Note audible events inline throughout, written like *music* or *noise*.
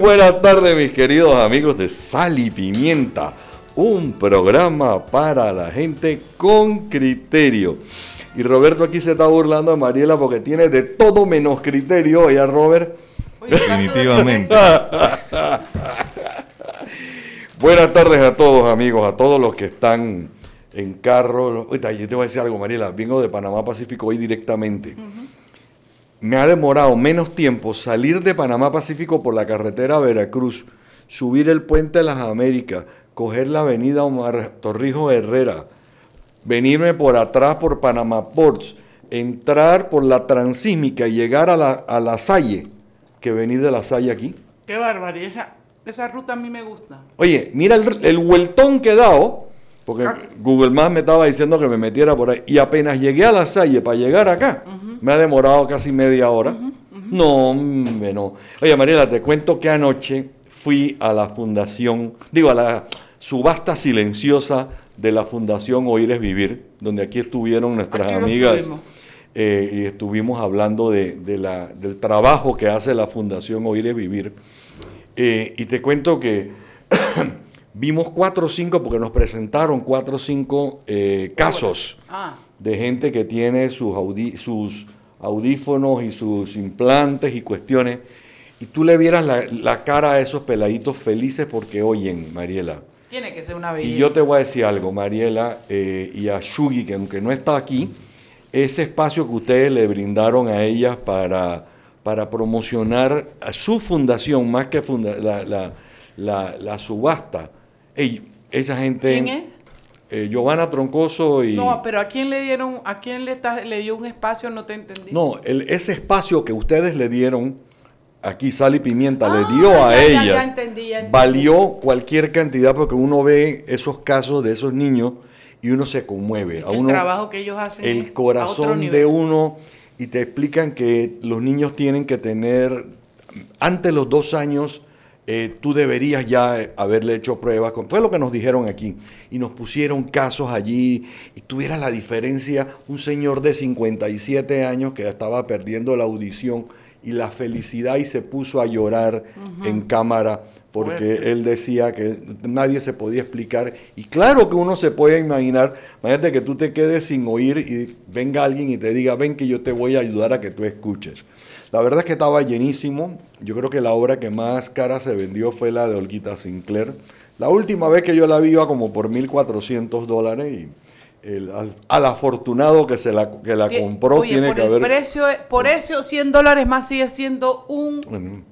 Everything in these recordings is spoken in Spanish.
Buenas tardes mis queridos amigos de Sal y Pimienta, un programa para la gente con criterio. Y Roberto aquí se está burlando a Mariela porque tiene de todo menos criterio, ¿ya Robert? Definitivamente. *laughs* buenas tardes a todos amigos, a todos los que están en carro. Ahorita, yo te voy a decir algo Mariela, vengo de Panamá Pacífico hoy directamente me ha demorado menos tiempo salir de Panamá Pacífico por la carretera a Veracruz, subir el puente de las Américas, coger la avenida Omar Torrijos Herrera, venirme por atrás por Panamá Ports, entrar por la Transísmica y llegar a la, a la Salle, que venir de la Salle aquí. Qué barbaridad, esa, esa ruta a mí me gusta. Oye, mira el, el vueltón que he dado, porque Google Maps me estaba diciendo que me metiera por ahí, y apenas llegué a la Salle para llegar acá, me ha demorado casi media hora. No, no. Oye, Mariela, te cuento que anoche fui a la fundación, digo, a la subasta silenciosa de la Fundación Oíres Vivir, donde aquí estuvieron nuestras amigas eh, y estuvimos hablando de, la, del trabajo que hace la Fundación Oíres Vivir. Eh, y te cuento que *clears throat* vimos cuatro o cinco, porque nos presentaron cuatro o cinco eh, casos. Ah de gente que tiene sus, sus audífonos y sus implantes y cuestiones, y tú le vieras la, cara a esos peladitos felices porque oyen, Mariela. Tiene que ser una belleza. Y yo te voy a decir algo, Mariela, eh, y a Shugi, que aunque no está aquí, ese espacio que ustedes le brindaron a ellas para, para promocionar a su fundación, más que la, la, subasta, esa gente... ¿Quién es? eh, Giovanna Troncoso y... No, pero ¿a quién le dieron, a quién le, le dio un espacio? No te entendí. No, el, ese espacio que ustedes le dieron, aquí Sal y Pimienta, le ah, dio a ellas, valió cualquier cantidad porque uno ve esos casos de esos niños y uno se conmueve. el trabajo que ellos hacen. El corazón de uno y te explican que los niños tienen que tener, antes los dos años, eh, tú deberías ya haberle hecho pruebas. fue lo que nos dijeron aquí. Y nos pusieron casos allí y tuviera la diferencia, un señor de 57 años que estaba perdiendo la audición y la felicidad y se puso a llorar en cámara porque él decía que nadie se podía explicar. Y claro que uno se puede imaginar, imagínate que tú te quedes sin oír y venga alguien y te diga, ven que yo te voy a ayudar a que tú escuches. La verdad es que estaba llenísimo. Yo creo que la obra que más cara se vendió fue la de Olguita Sinclair. La última vez que yo la vi iba como por 1.400 dólares y el, al, afortunado que se la, que la compró tiene que haber... Precio, por eso 100 dólares más sigue siendo un...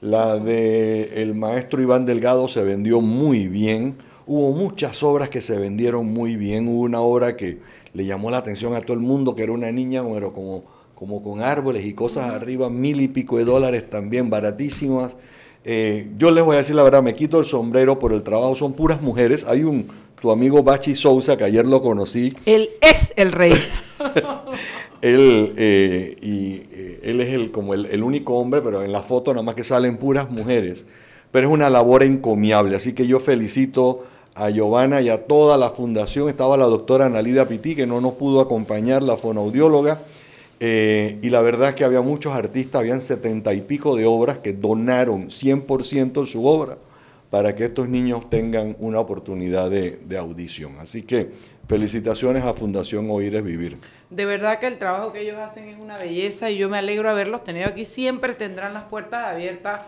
La de el maestro Iván Delgado se vendió muy bien. Hubo muchas obras que se vendieron muy bien. Hubo una obra que le llamó la atención a todo el mundo, que era una niña, pero como como con árboles y cosas arriba, mil y pico de dólares también, baratísimas. Eh, yo les voy a decir la verdad, me quito el sombrero por el trabajo, son puras mujeres. Hay un, tu amigo Bachi Sousa, que ayer lo conocí. Él es el rey. *laughs* él, eh, y, eh, él es el, como el, único hombre, pero en la foto nada más que salen puras mujeres. Pero es una labor encomiable, así que yo felicito a Giovanna y a toda la fundación. Estaba la doctora Analida Pití, que no nos pudo acompañar, la fonoaudióloga eh, y la verdad que había muchos artistas, habían setenta y pico de obras que donaron 100% su obra para que estos niños tengan una oportunidad de, audición. Así que felicitaciones a Fundación Oír es Vivir. De verdad que el trabajo que ellos hacen es una belleza y yo me alegro de haberlos tenido aquí. Siempre tendrán las puertas abiertas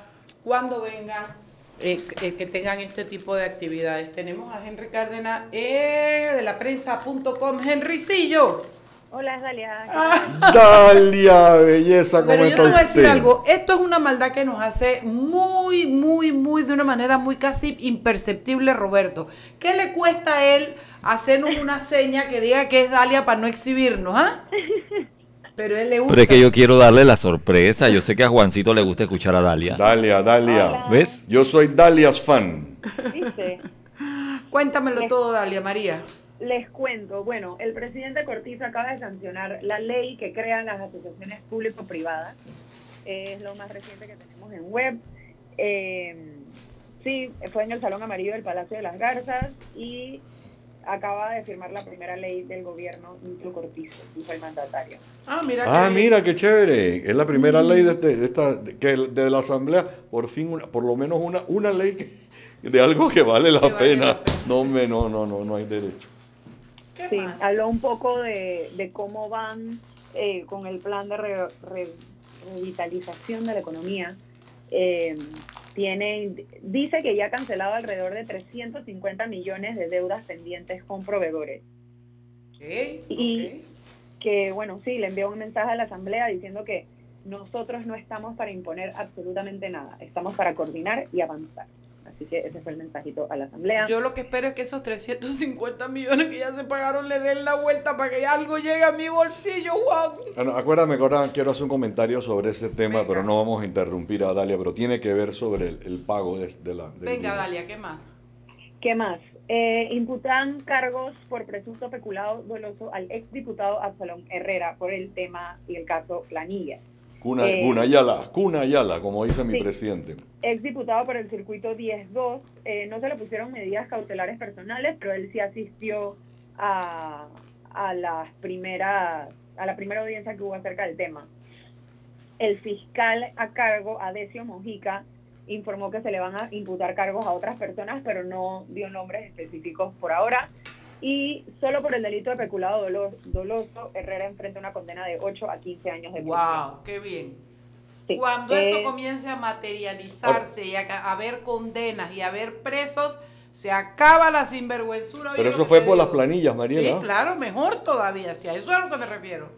cuando vengan eh, eh, que tengan este tipo de actividades. Tenemos a Henry Cárdenas de la prensa.com. Henrycillo. Hola, Dalia. Ah. *laughs* Dalia, belleza, ¿cómo Pero yo te voy a decir algo. Esto es una maldad que nos hace muy, muy, muy, de una manera muy casi imperceptible, Roberto. ¿Qué le cuesta a él hacernos una seña que diga que es Dalia para no exhibirnos, ¿ah? Pero él le gusta. Pero es que yo quiero darle la sorpresa. Yo sé que a Juancito le gusta escuchar a Dalia. Dalia, Dalia. Hola. ¿Ves? Yo soy Dalia's fan. ¿Viste? Cuéntamelo todo, Dalia María. Les cuento, bueno, el presidente Cortizo acaba de sancionar la ley que crea las asociaciones público-privadas. Es lo más reciente que tenemos en web. Eh, sí, fue en el Salón Amarillo del Palacio de las Garzas y acaba de firmar la primera ley del gobierno Nitro Cortizo, dijo el mandatario. Ah, mira. Ah, que- mira, qué chévere. Es la primera ley de, este- de esta, de- de la Asamblea, por fin, una- por lo menos una, una ley que- de algo que vale la Que vale pena. la pena. No, hombre, no, no, no, no hay derecho. ¿Qué Sí, más? habló un poco de, de cómo van eh, con el plan de re- re- revitalización de la economía. Eh, tiene, dice que ya ha cancelado alrededor de 350 millones de deudas pendientes con proveedores. Ok, Y-. Que bueno, sí, le envió un mensaje a la Asamblea diciendo que nosotros no estamos para imponer absolutamente nada, estamos para coordinar y avanzar. Así que ese fue el mensajito a la Asamblea. Yo lo que espero es que esos 350 millones que ya se pagaron le den la vuelta para que algo llegue a mi bolsillo, Juan. Bueno, acuérdame, ahora quiero hacer un comentario sobre ese tema, Venga. pero no vamos a interrumpir a Dalia, pero tiene que ver sobre el, el pago de, de la... Venga, dinero. Dalia, ¿qué más? ¿Qué más? Eh, imputan cargos por presunto peculado doloso al exdiputado Absalón Herrera por el tema y el caso Planilla. Cuna, Eh, Cuna Ayala, Cuna Ayala, como dice mi presidente. Exdiputado por el circuito 10-2, eh, no se le pusieron medidas cautelares personales, pero él sí asistió a, a las primeras, a la primera audiencia que hubo acerca del tema. El fiscal a cargo, Adesio Mojica, informó que se le van a imputar cargos a otras personas, pero no dio nombres específicos por ahora. Y solo por el delito de peculado dolo- doloso, Herrera enfrenta una condena de 8 a 15 años de prisión. Wow, qué bien. Sí. Cuando Eh, eso comience a materializarse y a haber condenas y a haber presos, se acaba la sinvergüenzura. Pero eso fue por las planillas, Mariela. Sí, claro, mejor todavía. Si a eso es a lo que me refiero.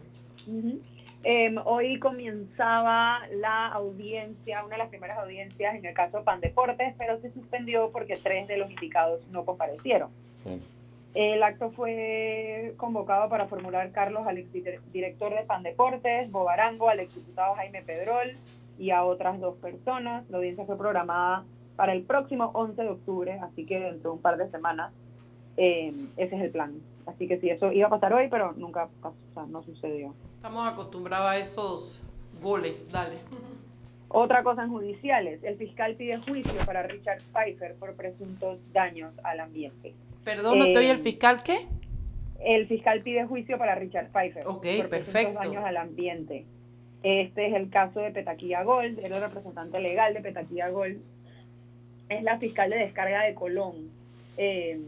Em, hoy comenzaba la audiencia, una de las primeras audiencias en el caso Pan Deportes, pero se suspendió porque tres de los indicados no comparecieron. Sí. El acto fue convocado para formular Carlos al exdirector de Pan Deportes, Bobarango, al exdiputado Jaime Pedrol y a otras dos personas. La audiencia fue programada para el próximo 11 de octubre, así que dentro de un par de semanas eh, ese es el plan. Así que sí, eso iba a pasar hoy, pero nunca pasó, o sea, no sucedió. Estamos acostumbrados a esos goles. Dale. Otra cosa en judiciales, el fiscal pide juicio para Richard Pfeiffer por presuntos daños al ambiente. Perdón, no Eh, estoy el fiscal, ¿qué? El fiscal pide juicio para Richard Pfeiffer Ok, por perfecto. daños al ambiente. Este es el caso de Petaquilla Gold, el representante legal de Petaquilla Gold es la fiscal de descarga de Colón. Eh,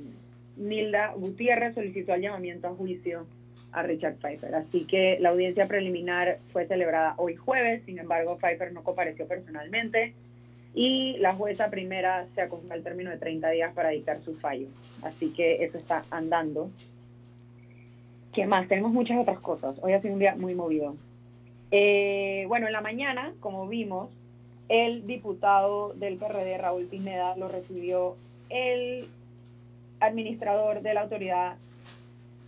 Nilda Gutiérrez solicitó el llamamiento a juicio a Richard Pfeiffer. Así que la audiencia preliminar fue celebrada hoy jueves, sin embargo Pfeiffer no compareció personalmente y la jueza primera se acostó al término de 30 días para dictar su fallo. Así que eso está andando. ¿Qué más? Tenemos muchas otras cosas. Hoy ha sido un día muy movido. Eh, bueno, en la mañana, como vimos, el diputado del PRD, Raúl Pineda, lo recibió el administrador de la Autoridad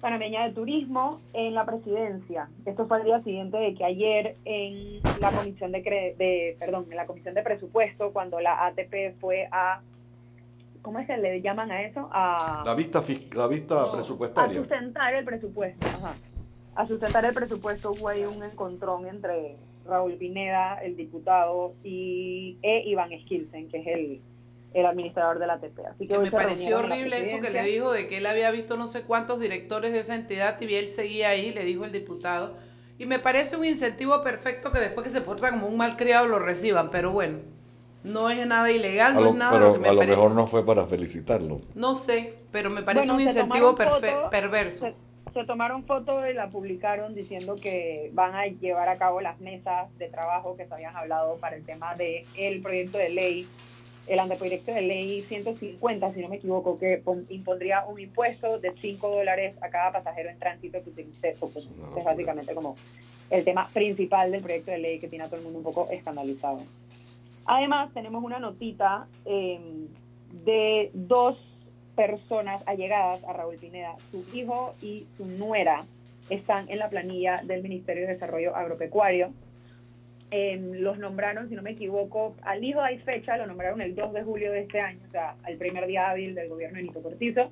Panameña de Turismo en la presidencia. Esto fue al día siguiente de que ayer en la comisión de, cre- de perdón, en la comisión de presupuesto, cuando la ATP fue a ¿cómo es que le llaman a eso? A La vista, fis- la vista No, a presupuestaria. sustentar el presupuesto. Ajá. A sustentar el presupuesto hubo ahí un encontrón entre Raúl Pineda, el diputado, y e Iván Skilsen, que es el, el administrador de la ATP. Así que Que me pareció horrible eso que le dijo de que él había visto no sé cuántos directores de esa entidad y él seguía ahí, le dijo el diputado. Y me parece un incentivo perfecto que después que se porta como un malcriado lo reciban, pero bueno, no es nada ilegal, A no lo- es nada pero lo que me a lo parece. mejor no fue para felicitarlo. No sé, pero me parece Bueno, un incentivo fotos, perverso. Se, se tomaron fotos y la publicaron diciendo que van a llevar a cabo las mesas de trabajo que se habían hablado para el tema del el proyecto de ley, el anteproyecto de ley 150, si no me equivoco, que pon- impondría un impuesto de 5 dólares a cada pasajero en tránsito que utilice, o pues, No, es básicamente como el tema principal del proyecto de ley que tiene a todo el mundo un poco escandalizado. Además, tenemos una notita eh, de dos personas allegadas a Raúl Pineda. Su hijo y su nuera están en la planilla del Ministerio de Desarrollo Agropecuario. Los nombraron, si no me equivoco, al hijo hay fecha, lo nombraron el 2 de julio de este año, o sea, al primer día hábil del gobierno de Nito Cortizo.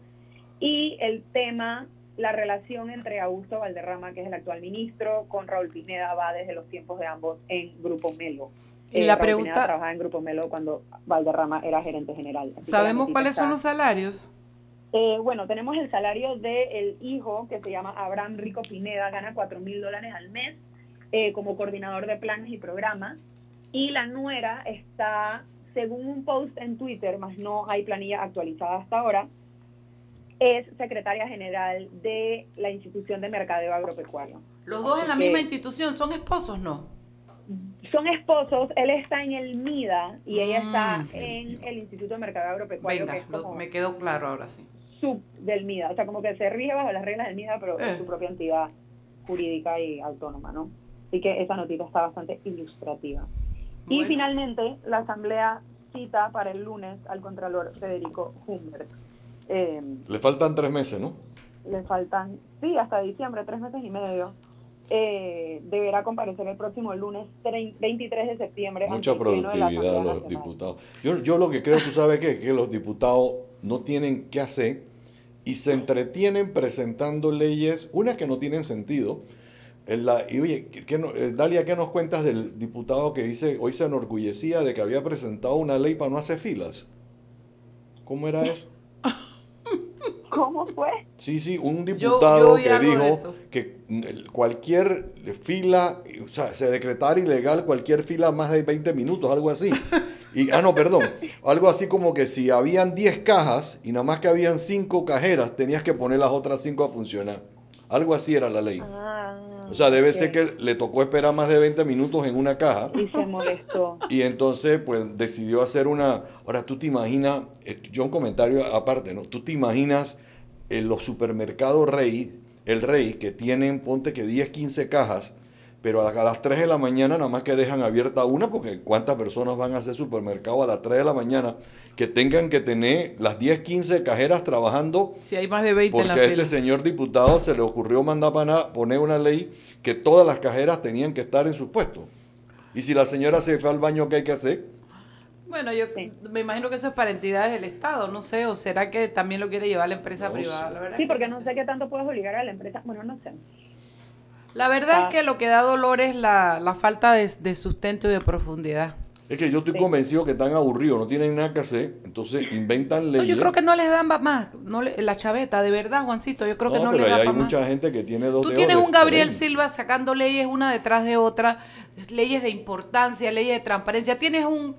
Y el tema, la relación entre Augusto Valderrama, que es el actual ministro, con Raúl Pineda va desde los tiempos de ambos en Grupo Melo. Y la Raúl pregunta- Pineda trabajaba en Grupo Melo cuando Valderrama era gerente general. La ¿Sabemos cuáles son los salarios? eh, bueno, tenemos el salario del hijo, que se llama Abraham Rico Pineda, gana 4 mil dólares al mes eh, como coordinador de planes y programas. Y la nuera está, según un post en Twitter, más no hay planilla actualizada hasta ahora, es secretaria general de la institución de mercadeo agropecuario. Los dos en la misma institución, ¿son esposos no? Son esposos, él está en el MIDA y ella está Mm. en el Instituto de Mercadeo Agropecuario, Venga, que es lo- como me quedó claro ahora sí. sub del MIDA, o sea, como que se rige bajo las reglas del MIDA, pero Eh. es su propia entidad jurídica y autónoma, ¿no? Así que esa notita está bastante ilustrativa. Y finalmente, la Asamblea cita para el lunes al Contralor Federico Humbert. Eh, Le faltan tres meses, ¿no? le faltan, sí, hasta diciembre, tres meses y medio. Eh, deberá comparecer el próximo lunes trein- 23 de septiembre. Mucha productividad de los Nacional. diputados. Yo, yo lo que creo, tú sabes qué, que los diputados no tienen qué hacer y se entretienen presentando leyes, unas que no tienen sentido. En la- y oye, ¿qué- no- eh, Dalia, ¿qué nos cuentas del diputado que dice, hoy se enorgullecía de que había presentado una ley para no hacer filas? ¿Cómo era eso? *laughs* ¿Cómo fue? Sí, sí, un yo diputado que dijo que cualquier fila, o sea, se decretara ilegal cualquier fila más de 20 minutos, algo así. *laughs* Y, ah, no, perdón, algo así como que si habían 10 cajas y nada más que habían 5 cajeras, tenías que poner las otras 5 a funcionar. Algo así era la ley. Ah, O sea, debe ser que le tocó esperar más de 20 minutos en una caja. Y se molestó. Y entonces, pues, decidió hacer una... Ahora, tú te imaginas, eh, yo un comentario aparte, ¿no? Tú te imaginas en los supermercados Rey, el Rey, que tienen, ponte que 10, 15 cajas, pero a, a las 3 de la mañana nada más que dejan abierta una, porque ¿cuántas personas van a hacer supermercado a las 3 de la mañana que tengan que tener las 10, 15 cajeras trabajando? Si hay más de 20 en la Porque a este fila. señor diputado se le ocurrió mandar para poner una ley que todas las cajeras tenían que estar en sus puestos. Y si la señora se fue al baño, ¿qué hay que hacer? Bueno, yo Sí. me imagino que eso es para entidades del Estado, no sé, o será que también lo quiere llevar la empresa No privada. sé. La verdad Sí, porque no sé qué tanto puedes obligar a la empresa. Bueno, no sé. La verdad Ah. es que lo que da dolor es la, la falta de, de sustento y de profundidad. Es que yo estoy Sí. convencido que están aburridos, no tienen nada que hacer, entonces inventan No, leyes. yo creo que no les dan pa- más, no le- la chaveta, de verdad, Juancito, yo creo que no pero les da ahí hay para más. mucha gente que tiene dos Tú tienes un Gabriel frente. Silva sacando leyes una detrás de otra, leyes de importancia, leyes de transparencia. Tienes un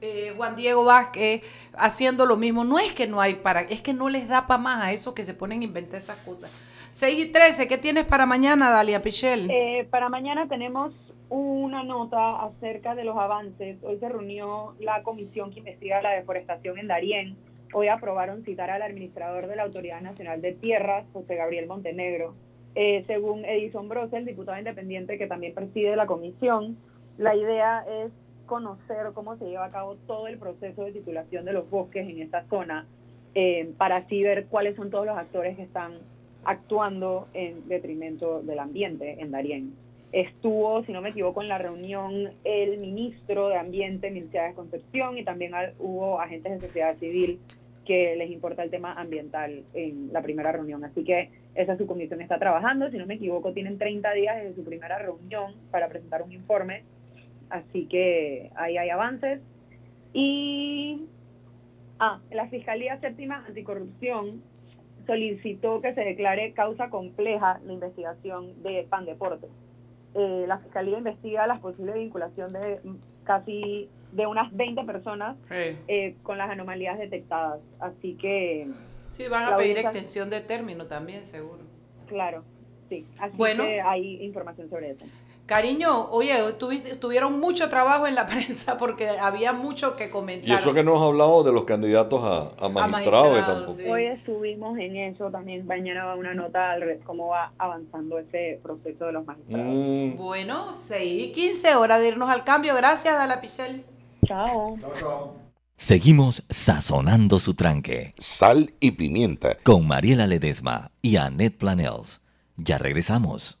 eh, Juan Diego Vázquez haciendo lo mismo. No es que no hay para, es que no les da para más a esos que se ponen a inventar esas cosas. 6 y 13, ¿qué tienes para mañana, Dalia Pichel? Eh, para mañana tenemos una nota acerca de los avances. Hoy se reunió la comisión que investiga la deforestación en Darién. Hoy aprobaron citar al administrador de la Autoridad Nacional de Tierras, José Gabriel Montenegro. Eh, según Edison Brose, el diputado independiente que también preside la comisión, la idea es conocer cómo se lleva a cabo todo el proceso de titulación de los bosques en esta zona, eh, para así ver cuáles son todos los actores que están actuando en detrimento del ambiente en Darién. Estuvo, si no me equivoco, en la reunión el ministro de Ambiente, Milciades Concepción, y también hubo agentes de sociedad civil que les importa el tema ambiental en la primera reunión. Así que esa subcomisión está trabajando. Si no me equivoco, tienen 30 días desde su primera reunión para presentar un informe. Así que ahí hay avances. Y ah, la Fiscalía Séptima Anticorrupción solicitó que se declare causa compleja la investigación de Pan Deporte. Eh, la Fiscalía investiga la posible vinculación de casi de unas 20 personas eh, con las anomalías detectadas. Así que, Sí, van a pedir extensión de término también, seguro. claro, sí. Así Bueno. que hay información sobre eso. Cariño, oye, tuviste- tuvieron mucho trabajo en la *laughs* prensa porque había mucho que comentar. Y eso que no has hablado de los candidatos a, a magistrados, que magistrados, tampoco. sí. Hoy estuvimos en eso también. Mañana va una nota al re- cómo va avanzando ese proceso de los magistrados. Mm. Bueno, 6 y 15, hora de irnos al cambio. Gracias, Dala Pichel. Chao. Chao, chao. Seguimos sazonando su tranque. Sal y pimienta. Con Mariela Ledesma y Annette Planels. Ya regresamos.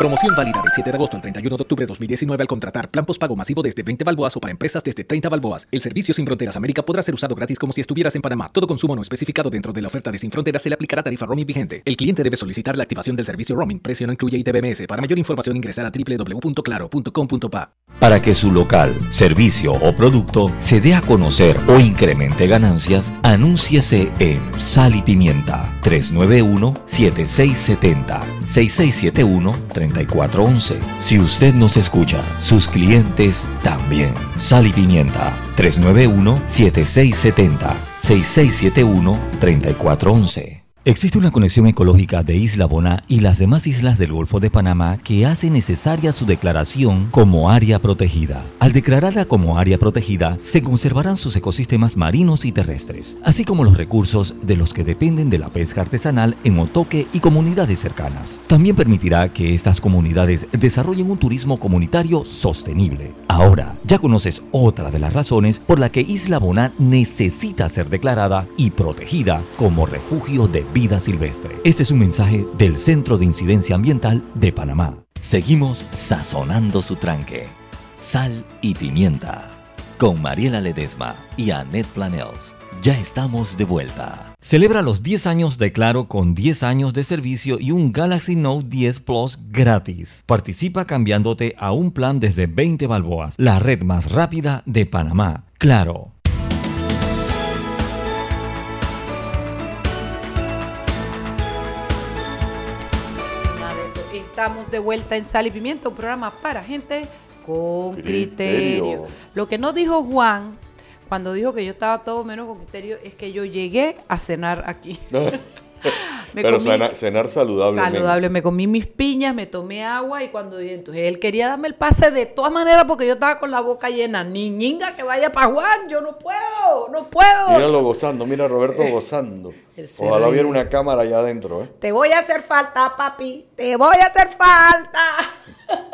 Promoción válida del 7 de agosto al 31 de octubre de 2019 al contratar plan postpago masivo desde 20 balboas o para empresas desde 30 balboas. El servicio Sin Fronteras América podrá ser usado gratis como si estuvieras en Panamá. Todo consumo no especificado dentro de la oferta de Sin Fronteras se le aplicará tarifa roaming vigente. El cliente debe solicitar la activación del servicio roaming. Precio no incluye ITBMS. Para mayor información ingresar a www.claro.com.pa. Para que su local, servicio o producto se dé a conocer o incremente ganancias, anúnciese en Sal y Pimienta 391-7670-6671-3411. Si usted nos escucha, sus clientes también. Sal y Pimienta 391-7670-6671-3411. Existe una conexión ecológica de Isla Bona y las demás islas del Golfo de Panamá que hace necesaria su declaración como área protegida. Al declararla como área protegida, se conservarán sus ecosistemas marinos y terrestres, así como los recursos de los que dependen de la pesca artesanal en Otoque y comunidades cercanas. También permitirá que estas comunidades desarrollen un turismo comunitario sostenible. Ahora, ya conoces otra de las razones por la que Isla Bona necesita ser declarada y protegida como refugio de vida silvestre. Este es un mensaje del Centro de Incidencia Ambiental de Panamá. Seguimos sazonando su tranque. Sal y pimienta. Con Mariela Ledesma y Annette Planels. Ya estamos de vuelta. Celebra los 10 años de Claro con 10 años de servicio y un Galaxy Note 10 Plus gratis. Participa cambiándote a un plan desde 20 balboas, la red más rápida de Panamá. Claro. Estamos de vuelta en Sal y Pimienta, un programa para gente con criterio. Criterio. Lo que no dijo Juan cuando dijo que yo estaba todo menos con criterio es que yo llegué a cenar aquí. *laughs* *laughs* Me Pero comí- cenar saludablemente. Saludable, me comí mis piñas, me tomé agua y cuando dije, entonces él quería darme el pase de todas maneras porque yo estaba con la boca llena. Niñinga que vaya para Juan, yo no puedo, no puedo. Míralo gozando, mira a Roberto *laughs* gozando. Ojalá hubiera una cámara allá adentro, ¿eh? Te voy a hacer falta, papi, te voy a hacer falta. *laughs*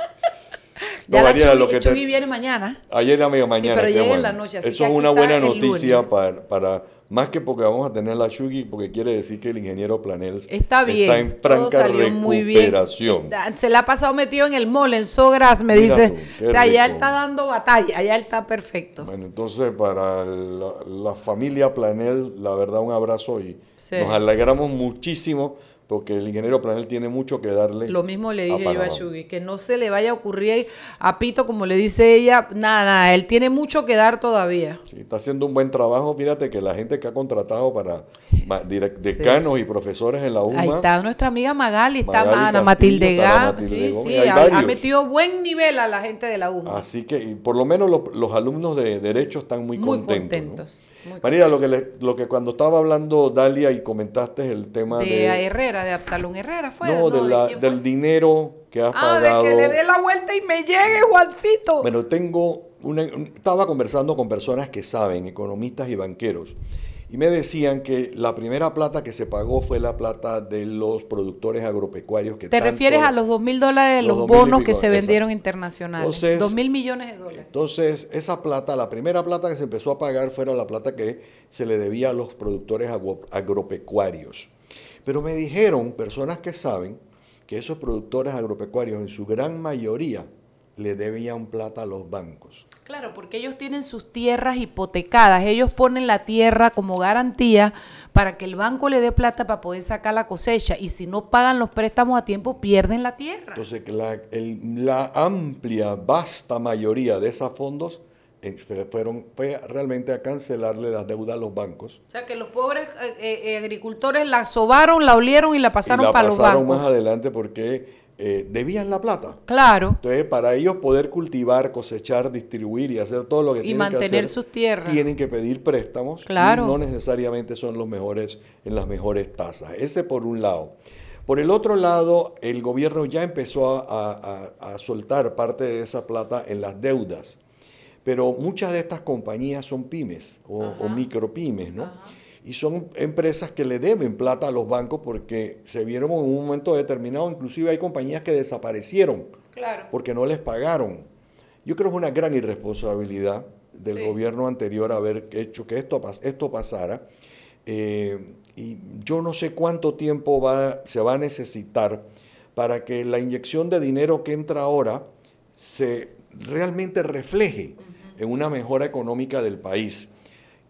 No, ya la Mariela, Chugui, lo que te- Chugui viene mañana. Ayer a media mañana. pero llega en la noche, así Eso es una buena noticia para, más que porque vamos a tener la Shugi, porque quiere decir que el ingeniero Planels Está bien. está en franca recuperación. Se la ha pasado metido en el mall, en Sogras, me Mira dice. tú, o sea, él está dando batalla, allá él está perfecto. Bueno, entonces para la, la familia Planel, la verdad un abrazo y Sí. nos alegramos muchísimo porque el ingeniero Planel tiene mucho que darle. Lo mismo le dije yo a. Shugi, que no se le vaya a ocurrir a Pito, como le dice ella, nada, nada, él tiene mucho que dar todavía. Sí, está haciendo un buen trabajo. Fíjate que la gente que ha contratado para decanos y profesores en la UMA. Ahí está nuestra amiga Magali, está Magali Ana Matilde Gá, sí, sí, ha, metido buen nivel a la gente de la UMA. Así que, y por lo menos lo- los alumnos de Derecho están muy, Muy contentos. ¿no? Contentos. María, lo que, le- lo que cuando estaba hablando Dalia y comentaste el tema De, de... Herrera, de Absalón Herrera, fue. no, de del dinero que has Ah, pagado. de que le dé la vuelta y me llegue, Juancito. Bueno, tengo una, un- estaba conversando con personas que saben, economistas y banqueros, y me decían que la primera plata que se pagó fue la plata de los productores agropecuarios. Que Te tanto- refieres a los dos mil dólares de los los 2.000 y bonos que se exacto. vendieron internacionales. Entonces- Dos mil millones de dólares. Entonces, esa plata, la primera plata que se empezó a pagar fue la plata que se le debía a los productores agro- agropecuarios. Pero me dijeron, personas que saben, que esos productores agropecuarios en su gran mayoría le debían plata a los bancos. Claro, porque ellos tienen sus tierras hipotecadas. Ellos ponen la tierra como garantía para que el banco le dé plata para poder sacar la cosecha. Y si no pagan los préstamos a tiempo, pierden la tierra. Entonces, la, el- la amplia, vasta mayoría de esos fondos fue- fueron fue realmente a cancelarle las deudas a los bancos. O sea, que los pobres eh, eh, agricultores la sobaron, la olieron y la pasaron y la para los pasaron bancos. más adelante porque eh, debían la plata. Claro. Entonces, para ellos poder cultivar, cosechar, distribuir y hacer todo lo que Y tienen que hacer, sus tierras. tienen que pedir préstamos Claro. y no necesariamente son los mejores en las mejores tasas. Ese por un lado. Por el otro lado, el gobierno ya empezó a, a- a soltar parte de esa plata en las deudas. Pero muchas de estas compañías son pymes o, o micropymes, ¿no? Y son empresas que le deben plata a los bancos porque se vieron en un momento determinado, inclusive hay compañías que desaparecieron Claro. porque no les pagaron. Yo creo que es una gran irresponsabilidad del Sí. gobierno anterior haber hecho que esto, esto pasara. Eh, y yo no sé cuánto tiempo va, se va a necesitar para que la inyección de dinero que entra ahora se realmente refleje en una mejora económica del país.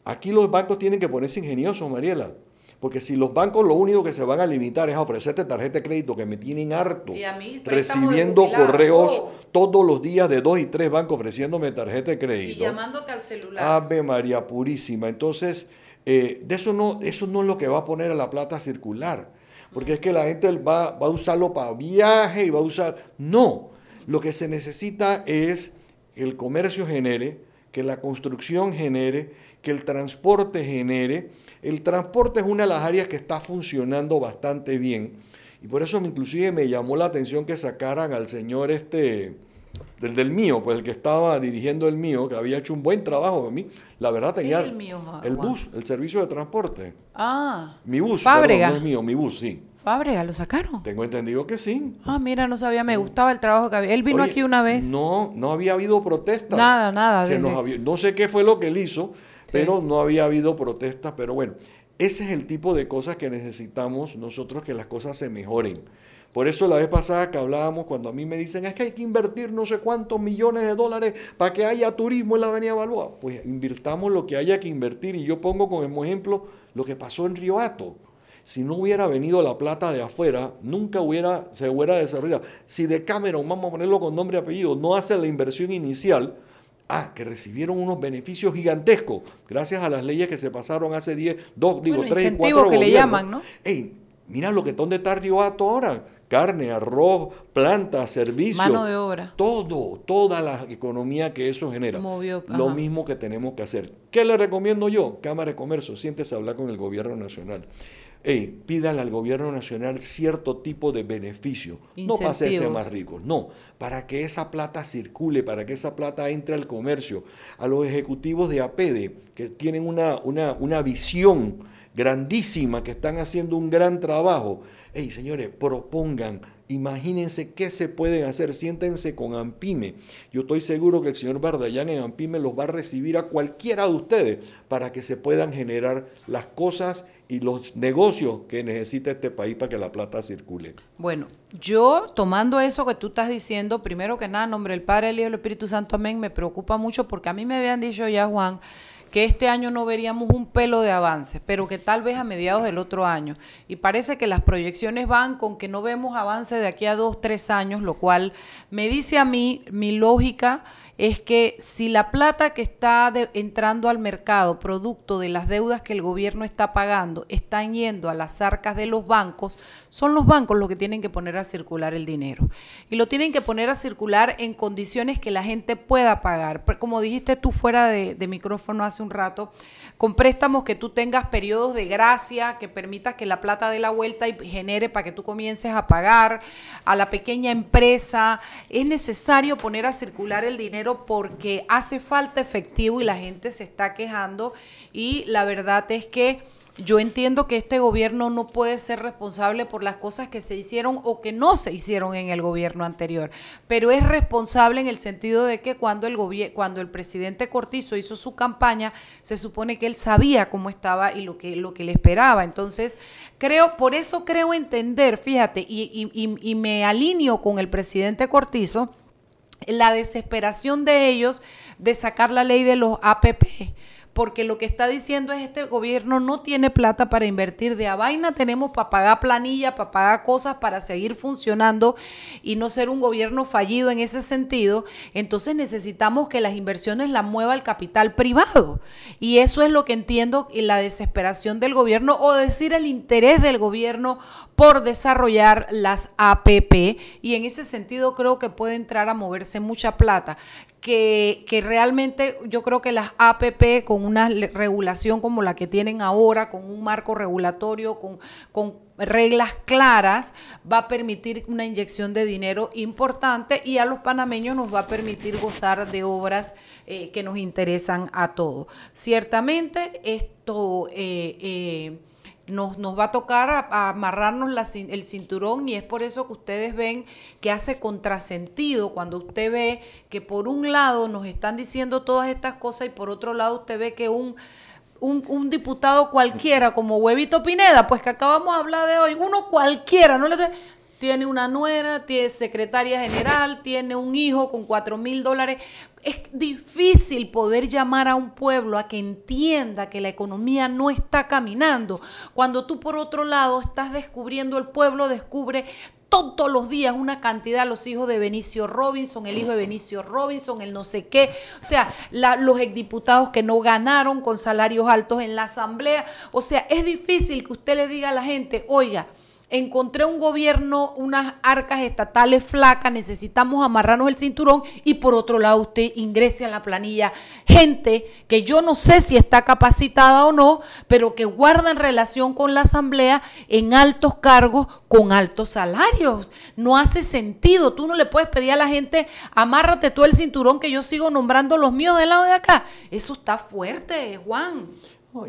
Aquí los bancos tienen que ponerse ingeniosos, Mariela. Porque si los bancos lo único que se van a limitar es a ofrecerte tarjeta de crédito, que me tienen harto, Y a mí, recibiendo correos oh. todos los días de dos y tres bancos ofreciéndome tarjeta de Y crédito. llamándote al celular. Ave María Purísima. Entonces, eh, de eso no, eso no es lo que va a poner a la plata circular. Porque es que la gente va, va a usarlo para viaje y va a usar. No. Lo que se necesita es que el comercio genere, que la construcción genere, que el transporte genere. El transporte es una de las áreas que está funcionando bastante bien. Y por eso inclusive me llamó la atención que sacaran al señor este, del, del mío, pues el que estaba dirigiendo el mío, que había hecho un buen trabajo a mí. La verdad tenía el mío, el bus, el servicio de transporte. Ah, Mi bus, Fábrega. perdón, no es mío, mi bus, sí. Fábrega, ¿lo sacaron? Tengo entendido que sí. Ah, mira, no sabía, me gustaba el trabajo que había. Él vino Oye, aquí una vez. No, no había habido protestas. Nada, nada, Se desde- nos había- no sé qué fue lo que él hizo, pero no había habido protestas. Pero bueno, ese es el tipo de cosas que necesitamos nosotros que las cosas se mejoren. Por eso la vez pasada que hablábamos, cuando a mí me dicen es que hay que invertir no sé cuántos millones de dólares para que haya turismo en la Avenida Balboa, pues invirtamos lo que haya que invertir. Y yo pongo como ejemplo lo que pasó en Río Hato. Si no hubiera venido la plata de afuera, nunca hubiera, se hubiera desarrollado. Si de Cameron, vamos a ponerlo con nombre y apellido, no hace la inversión inicial, ah, que recibieron unos beneficios gigantescos gracias a las leyes que se pasaron hace 10, 2, digo, Bueno, 3 y incentivo 4 que le llaman, ¿no? Ey, mira lo que dónde está Río Hato ahora. Carne, arroz, plantas, servicios. Mano de obra. Todo, toda la economía que eso genera. Movió, Lo mismo que tenemos que hacer. ¿Qué le recomiendo yo? Cámara de Comercio, siéntese a hablar con el gobierno nacional. Ey, pídale al gobierno nacional cierto tipo de beneficio. No para hacerse Incentivos. más ricos, no, para que esa plata circule, para que esa plata entre al comercio, a los ejecutivos de APEDE, que tienen una, una, una visión grandísima, que están haciendo un gran trabajo. Hey, señores, propongan, imagínense qué se pueden hacer, siéntense con Ampime. Yo estoy seguro que el señor Bardayán en Ampime los va a recibir a cualquiera de ustedes para que se puedan generar las cosas y los negocios que necesita este país para que la plata circule. Bueno, yo tomando eso que tú estás diciendo, primero que nada, en nombre del Padre, del Hijo y del Espíritu Santo, amén, me preocupa mucho porque a mí me habían dicho ya, Juan, que este año no veríamos un pelo de avance, pero que tal vez a mediados del otro año. Y parece que las proyecciones van con que no vemos avance de aquí a dos, tres años, lo cual me dice a mí, mi lógica es que si la plata que está entrando al mercado, producto de las deudas que el gobierno está pagando, están yendo a las arcas de los bancos, son los bancos los que tienen que poner a circular el dinero. Y lo tienen que poner a circular en condiciones que la gente pueda pagar. Como dijiste tú fuera de, de micrófono hace un rato, con préstamos que tú tengas periodos de gracia, que permitas que la plata dé la vuelta y genere para que tú comiences a pagar a la pequeña empresa. Es necesario poner a circular el dinero porque hace falta efectivo y la gente se está quejando y la verdad es que yo entiendo que este gobierno no puede ser responsable por las cosas que se hicieron o que no se hicieron en el gobierno anterior, pero es responsable en el sentido de que cuando el cuando el presidente Cortizo hizo su campaña, se supone que él sabía cómo estaba y lo que lo que le esperaba. Entonces, creo, por eso creo entender, fíjate, y, y me alineo con el presidente Cortizo la desesperación de ellos de sacar la ley de los APP porque lo que está diciendo es este gobierno no tiene plata para invertir de a vaina, tenemos para pagar planilla, para pagar cosas, para seguir funcionando y no ser un gobierno fallido en ese sentido, entonces necesitamos que las inversiones las mueva el capital privado. Y eso es lo que entiendo la desesperación del gobierno o decir el interés del gobierno por desarrollar las APP y en ese sentido creo que puede entrar a moverse mucha plata que, que, realmente yo creo que las APP con una regulación como la que tienen ahora, con un marco regulatorio, con, con reglas claras, va a permitir una inyección de dinero importante y a los panameños nos va a permitir gozar de obras eh, que nos interesan a todos. Ciertamente esto... Eh, eh, nos, nos va a tocar amarrarnos el cinturón y es por eso que ustedes ven que hace contrasentido cuando usted ve que por un lado nos están diciendo todas estas cosas y por otro lado usted ve que un, un, diputado cualquiera como Huevito Pineda, pues que acabamos de hablar de hoy, uno cualquiera, no le tiene una nuera, tiene secretaria general, tiene un hijo con cuatro mil dólares. Es difícil poder llamar a un pueblo a que entienda que la economía no está caminando. Cuando tú por otro lado estás descubriendo, el pueblo descubre todos los días una cantidad, los hijos de Benicio Robinson, el hijo de Benicio Robinson, el no sé qué, o sea, los exdiputados que no ganaron con salarios altos en la asamblea, o sea, es difícil que usted le diga a la gente, oiga, encontré un gobierno, unas arcas estatales flacas, necesitamos amarrarnos el cinturón y por otro lado usted ingrese a la planilla gente que yo no sé si está capacitada o no, pero que guarda en relación con la asamblea en altos cargos con altos salarios. No hace sentido, tú no le puedes pedir a la gente, amárrate tú el cinturón que yo sigo nombrando los míos del lado de acá. Eso está fuerte, Juan.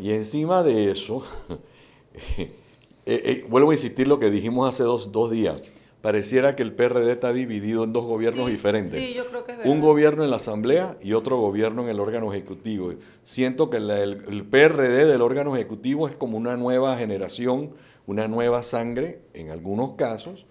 Y encima de eso... *laughs* Eh, eh, vuelvo a insistir lo que dijimos hace dos, días. Pareciera que el PRD está dividido en dos gobiernos diferentes. Sí, yo creo que es Un gobierno en la Asamblea y otro gobierno en el órgano ejecutivo. Siento que el, PRD del órgano ejecutivo es como una nueva generación, una nueva sangre en algunos casos,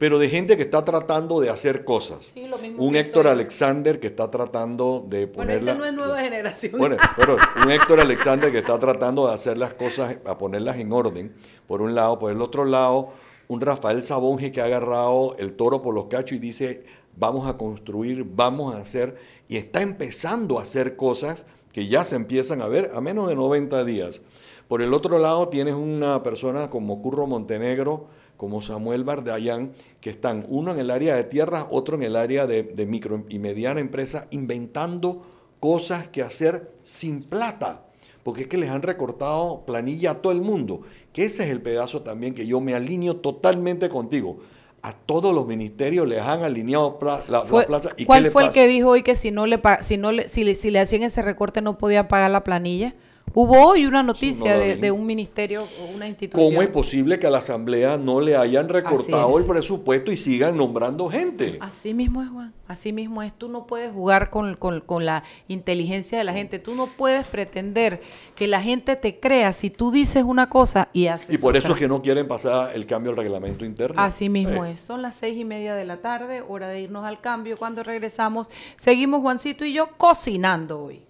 pero de gente que está tratando de hacer cosas. un Héctor Alexander que está tratando de poner... Bueno, ese no es nueva generación. Bueno, pero un Héctor Alexander que está tratando de hacer las cosas, a ponerlas en orden, por un lado. Por el otro lado, un Rafael Sabonge que ha agarrado el toro por los cachos y dice, vamos a construir, vamos a hacer, y está empezando a hacer cosas que ya se empiezan a ver a menos de 90 días. Por el otro lado, tienes una persona como Curro Montenegro, como Samuel Bardayán, que están uno en el área de tierra, otro en el área de, micro y mediana empresa, inventando cosas que hacer sin plata, porque es que les han recortado planilla a todo el mundo, que ese es el pedazo también que yo me alineo totalmente contigo. A todos los ministerios les han alineado la, plaza. ¿Y ¿Cuál fue el que dijo hoy que si no le si no le, si si le hacían ese recorte no podía pagar la planilla? Hubo hoy una noticia de, un ministerio o una institución. ¿Cómo es posible que a la Asamblea no le hayan recortado el presupuesto y sigan nombrando gente? Así mismo es, Juan. Así mismo es. Tú no puedes jugar con, la inteligencia de la gente. Tú no puedes pretender que la gente te crea si tú dices una cosa y haces Y por eso es que no quieren pasar el cambio al reglamento interno. Así mismo eh. es. Son las seis y media de la tarde, hora de irnos al cambio. Cuando regresamos, seguimos Juancito y yo cocinando hoy.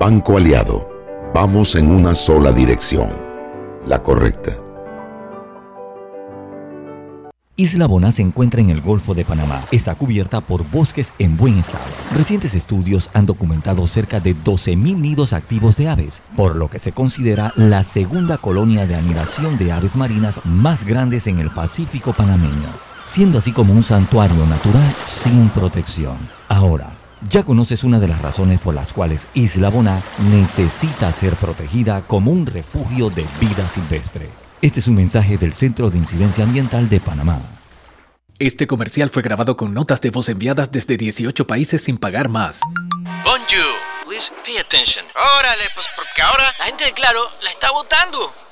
Banco Aliado Vamos en una sola dirección, la correcta. Isla Boná se encuentra en el Golfo de Panamá. Está cubierta por bosques en buen estado. Recientes estudios han documentado cerca de 12.000 nidos activos de aves, por lo que se considera la segunda colonia de anidación de aves marinas más grandes en el Pacífico panameño, siendo así como un santuario natural sin protección. Ahora, ya conoces una de las razones por las cuales Isla Boná necesita ser protegida como un refugio de vida silvestre. Este es un mensaje del Centro de Incidencia Ambiental de Panamá. Este comercial fue grabado con notas de voz enviadas desde 18 países sin pagar más. Bonjour, please pay attention. Órale, pues porque ahora la gente de Claro la está votando.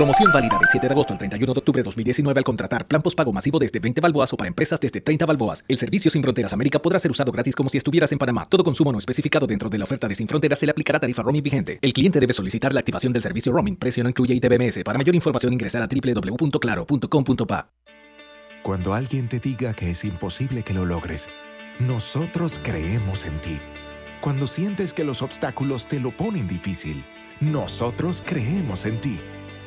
Promoción válida del 7 de agosto al 31 de octubre de 2019 al contratar plan postpago masivo desde 20 balboas o para empresas desde 30 balboas. El servicio Sin Fronteras América podrá ser usado gratis como si estuvieras en Panamá. Todo consumo no especificado dentro de la oferta de Sin Fronteras se le aplicará tarifa roaming vigente. El cliente debe solicitar la activación del servicio roaming. Precio no incluye ITBMS. Para mayor información ingresar a www.claro.com.pa. Cuando alguien te diga que es imposible que lo logres, nosotros creemos en ti. Cuando sientes que los obstáculos te lo ponen difícil, nosotros creemos en ti.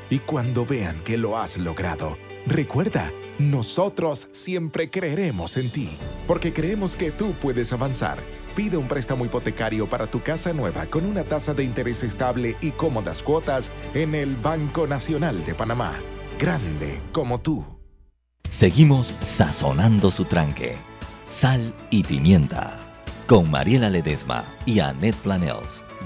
Y cuando vean que lo has logrado, recuerda, nosotros siempre creeremos en ti, porque creemos que tú puedes avanzar. Pide un préstamo hipotecario para tu casa nueva con una tasa de interés estable y cómodas cuotas en el Banco Nacional de Panamá. Grande como tú. Seguimos sazonando su tranque. Sal y pimienta. Con Mariela Ledesma y Annette Planels.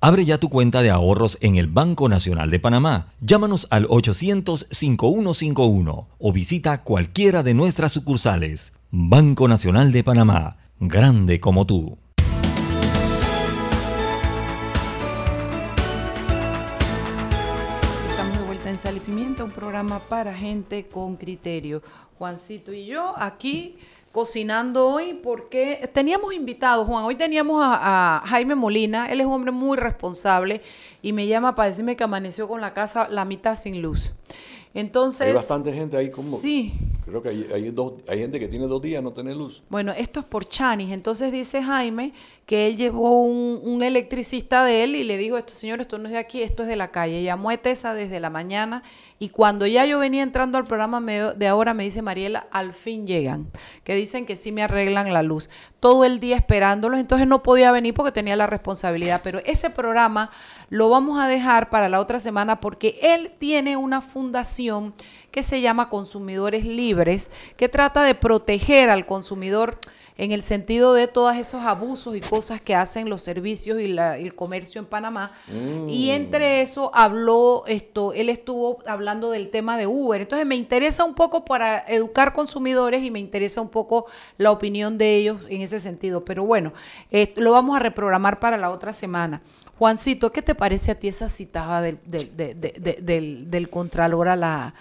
Abre ya tu cuenta de ahorros en el Banco Nacional de Panamá. Llámanos al 800-5151 o visita cualquiera de nuestras sucursales. Banco Nacional de Panamá, grande como tú. Estamos de vuelta en Sal y Pimienta, un programa para gente con criterio. Juancito y yo aquí cocinando hoy porque teníamos invitados, Juan, hoy teníamos a, a, Jaime Molina, él es un hombre muy responsable y me llama para decirme que amaneció con la casa la mitad sin luz. Entonces... Hay bastante gente ahí como... Sí. Creo que hay, hay, dos, hay gente que tiene dos días no tener luz. Bueno, esto es por Chanis. Entonces dice Jaime que él llevó un, electricista de él y le dijo, esto señor, esto no es de aquí, esto es de la calle. Llamó a Etesa desde la mañana y cuando ya yo venía entrando al programa de ahora, me dice Mariela, al fin llegan, que dicen que sí me arreglan la luz. Todo el día esperándolos, entonces no podía venir porque tenía la responsabilidad, pero ese programa lo vamos a dejar para la otra semana porque él tiene una fundación que se llama Consumidores Libres, que trata de proteger al consumidor en el sentido de todos esos abusos y cosas que hacen los servicios y la, el comercio en Panamá. Mm. Y entre eso habló esto, él estuvo hablando del tema de Uber. Entonces me interesa un poco para educar consumidores y me interesa un poco la opinión de ellos en ese sentido. Pero bueno, eh, lo vamos a reprogramar para la otra semana. Juancito, ¿qué te parece a ti esa citada del, del, del, del, del Contralor a la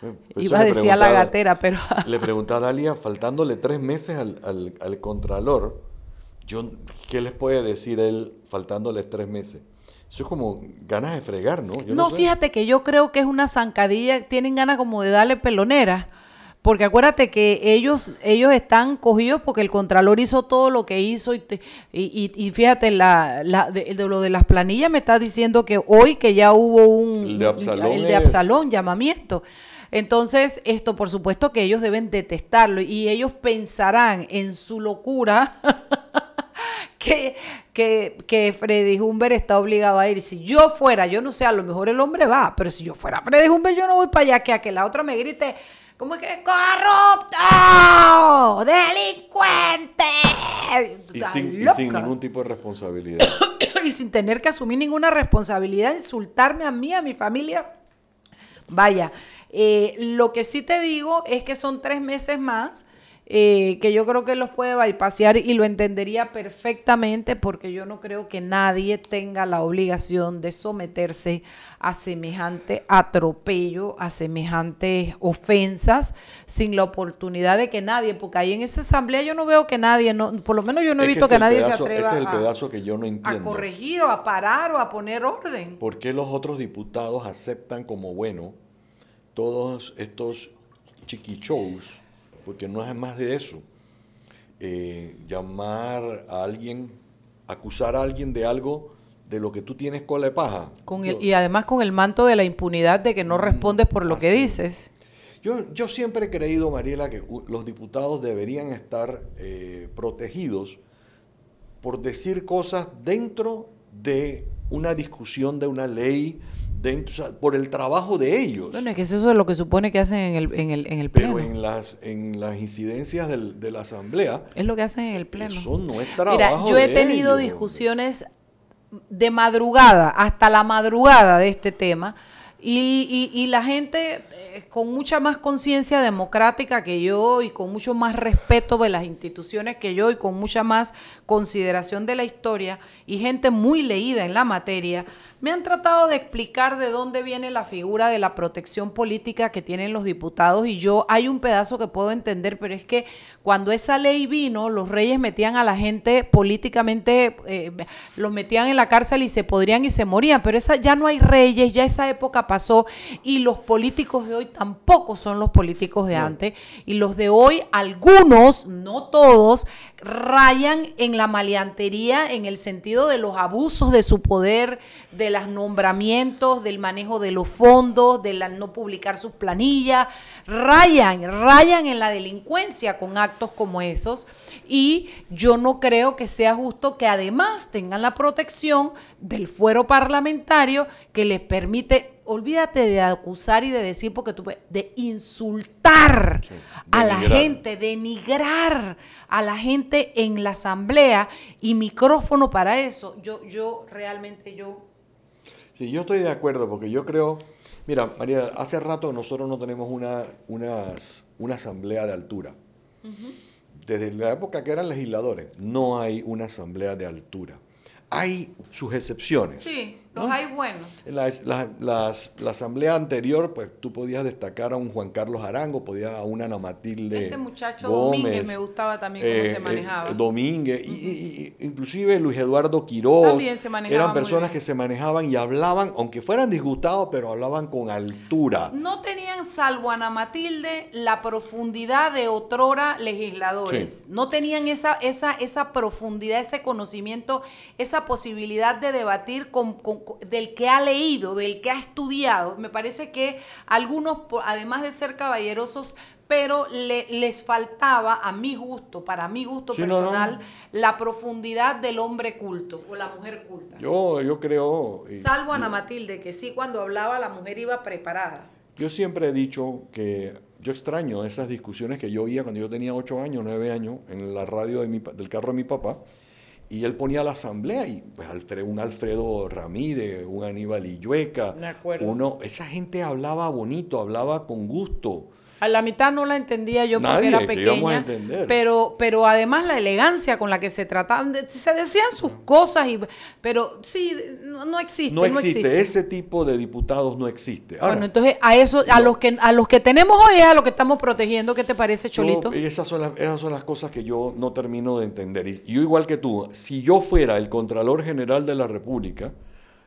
pues Iba a decir a la gatera, pero... le pregunté a Dalia, faltándole tres meses al, al, al, Contralor, yo, ¿qué les puede decir él faltándole tres meses? Eso es como ganas de fregar, ¿no? Yo no, no fíjate que yo creo que es una zancadilla, tienen ganas como de darle pelonera. Porque acuérdate que ellos, ellos están cogidos porque el Contralor hizo todo lo que hizo y, y, y fíjate, la, la de, de, lo de las planillas me está diciendo que hoy que ya hubo un... El de Absalón. El de Absalón, llamamiento. Entonces, esto por supuesto que ellos deben detestarlo y ellos pensarán en su locura *laughs* que, que, que Freddy Humber está obligado a ir. Si yo fuera, yo no sé, a lo mejor el hombre va, pero si yo fuera Freddy Humber, yo no voy para allá, que a que la otra me grite, ¿cómo es que? ¡Corrupto! ¡Delincuente! Y sin, y sin, ningún tipo de responsabilidad. *coughs* y sin tener que asumir ninguna responsabilidad, insultarme a mí, a mi familia. Vaya, eh, lo que sí te digo es que son tres meses más. eh, que yo creo que los puede bypasear y lo entendería perfectamente porque yo no creo que nadie tenga la obligación de someterse a semejante atropello, a semejantes ofensas, sin la oportunidad de que nadie, porque ahí en esa asamblea yo no veo que nadie, no, por lo menos yo no he Es visto que, nadie pedazo- se atreva Ese es el a- pedazo que yo no a corregir o a parar o a poner orden. ¿Por qué los otros diputados aceptan como bueno todos estos chiquichos? Porque no es más de eso. Eh, llamar a alguien, acusar a alguien de algo de lo que tú tienes cola de paja. Con el- Yo- y además con el manto de la impunidad de que no respondes por lo que dices. Yo, yo siempre he creído, Mariela, que los diputados deberían estar eh, protegidos por decir cosas dentro de una discusión de una ley, dentro, o sea, por el trabajo de ellos. Bueno, es que eso es lo que supone que hacen en el, en el, en el Pero pleno. en las, en las incidencias del- de la asamblea, Es lo que hacen en el pleno. eso no es trabajo Mira, yo he de tenido ellos. discusiones de madrugada, hasta la madrugada de este tema, y, y- y la gente eh, con mucha más conciencia democrática que yo y con mucho más respeto de las instituciones que yo y con mucha más consideración de la historia y gente muy leída en la materia, me han tratado de explicar de dónde viene la figura de la protección política que tienen los diputados y yo hay un pedazo que puedo entender, pero es que cuando esa ley vino, los reyes metían a la gente políticamente, eh, los metían en la cárcel y se podrían y se morían, pero esa ya no hay reyes, ya esa época pasó y los políticos de hoy tampoco son los políticos de antes. Y los de hoy, algunos, no todos, rayan en la maleantería en el sentido de los abusos de su poder, de los nombramientos, del manejo de los fondos, de la no publicar sus planillas, rayan, rayan en la delincuencia con actos como esos. Y yo no creo que sea justo que además tengan la protección del fuero parlamentario que les permite olvídate de acusar y de decir porque tú puedes- de insultar a la gente, denigrar a la gente en la asamblea. Y micrófono para eso. Yo yo realmente yo Sí, yo estoy de acuerdo porque yo creo, mira, María, hace rato nosotros no tenemos una, unas- una asamblea de altura. Desde la época que eran legisladores, no hay una asamblea de altura. Hay sus excepciones. Sí, los hay buenos. La, la- las- la asamblea anterior, pues tú podías destacar a un Juan Carlos Arango, podías a una Ana Matilde Este muchacho Gómez, Domínguez me gustaba también cómo eh, se eh, manejaba. Domínguez, y, y- y- inclusive Luis Eduardo Quiroz. También se manejaba Eran personas que se manejaban y hablaban, aunque fueran disgustados, pero hablaban con altura. No tenían, salvo Ana Matilde, la profundidad de otrora legisladores. Sí. No tenían esa, esa, esa profundidad, ese conocimiento, esa posibilidad de debatir con- del que ha leído, del que ha estudiado. Me parece que algunos, además de ser caballerosos, pero le- les faltaba, a mi gusto, para mi gusto Sí, no, no. personal, la profundidad del hombre culto o la mujer culta. Yo, yo creo, y- Salvo Ana Matilde, que sí, cuando hablaba la mujer iba preparada. yo siempre he dicho que yo extraño esas discusiones que yo oía cuando yo tenía 8 años, 9 años, en la radio de mi pa- del carro de mi papá, y él ponía la asamblea y pues, Alfredo, un Alfredo Ramírez, un Aníbal Illueca, uno, esa gente hablaba bonito, hablaba con gusto. A la mitad no la entendía yo porque era pequeña, pero pero además la elegancia con la que se trataban, de- se decían sus cosas y pero sí no, no existe, No existe, ese tipo de diputados no existe. Ahora, bueno, entonces a eso a los que a los que tenemos hoy es a los que estamos protegiendo, ¿qué te parece, Yo- Cholito? esas, son las, esas son las cosas que yo no termino de entender. Y yo igual que tú, si yo fuera el Contralor General de la República,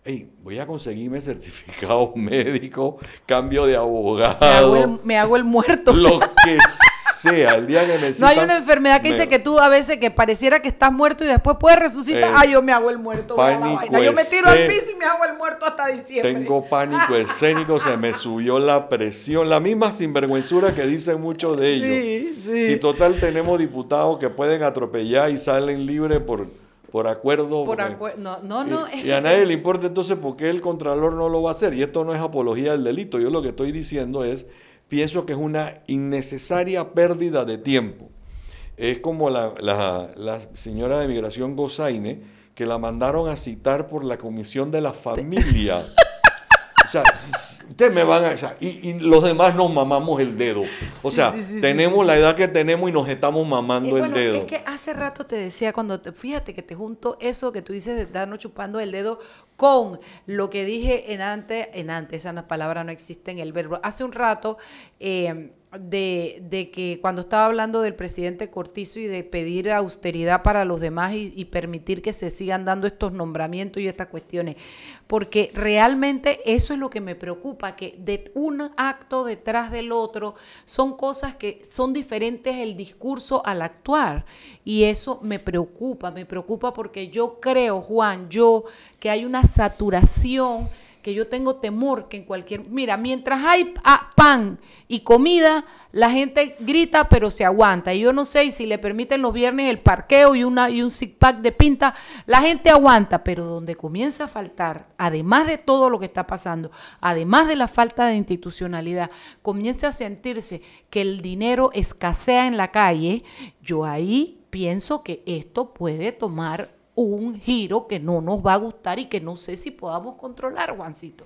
hey, voy a conseguirme certificado *laughs* médico, cambio de me, hago abogado, el, me hago el muerto. lo que *laughs* sea, el día que No necesitan. hay una enfermedad que me- dice que tú a veces que pareciera que estás muerto y después puedes resucitar. Es Ah, yo me hago el muerto. vaina. Yo me tiro al piso y me hago el muerto hasta diciembre. Tengo pánico *laughs* escénico, se me subió la presión, la misma sinvergüenzura que dicen muchos de ellos. Sí, sí. Si total tenemos diputados que pueden atropellar y salen libres por, por acuerdo. Por no, no, no. Y, a nadie le importa entonces por qué el Contralor no lo va a hacer. Y esto no es apología del delito. Yo lo que estoy diciendo es, pienso que es una innecesaria pérdida de tiempo. Es como la, la- la señora de migración Gozaine, que la mandaron a citar por la comisión de la familia. *laughs* O sea, ustedes me van a... y, y los demás nos mamamos el dedo. O Sí, sea, sí, sí, sí, tenemos la edad que tenemos y nos estamos mamando el bueno, dedo. Es que hace rato te decía, cuando te- fíjate que te junto eso que tú dices de darnos chupando el dedo con lo que dije en antes, en antes, esa palabra no existe en el verbo. Hace un rato, eh, de, de que cuando estaba hablando del presidente Cortizo y de pedir austeridad para los demás y, y permitir que se sigan dando estos nombramientos y estas cuestiones, porque realmente eso es lo que me preocupa, que de un acto detrás del otro son cosas que son diferentes el discurso al actuar. Y eso me preocupa, me preocupa porque yo creo, Juan, yo que hay una saturación que yo tengo temor que en cualquier... Mira, mientras hay pan y comida, la gente grita pero se aguanta. Y yo no sé si le permiten los viernes el parqueo y, una, y un six pack de pinta, la gente aguanta. Pero donde comienza a faltar, además de todo lo que está pasando, además de la falta de institucionalidad, comienza a sentirse que el dinero escasea en la calle, yo ahí pienso que esto puede tomar un giro que no nos va a gustar y que no sé si podamos controlar, Juancito.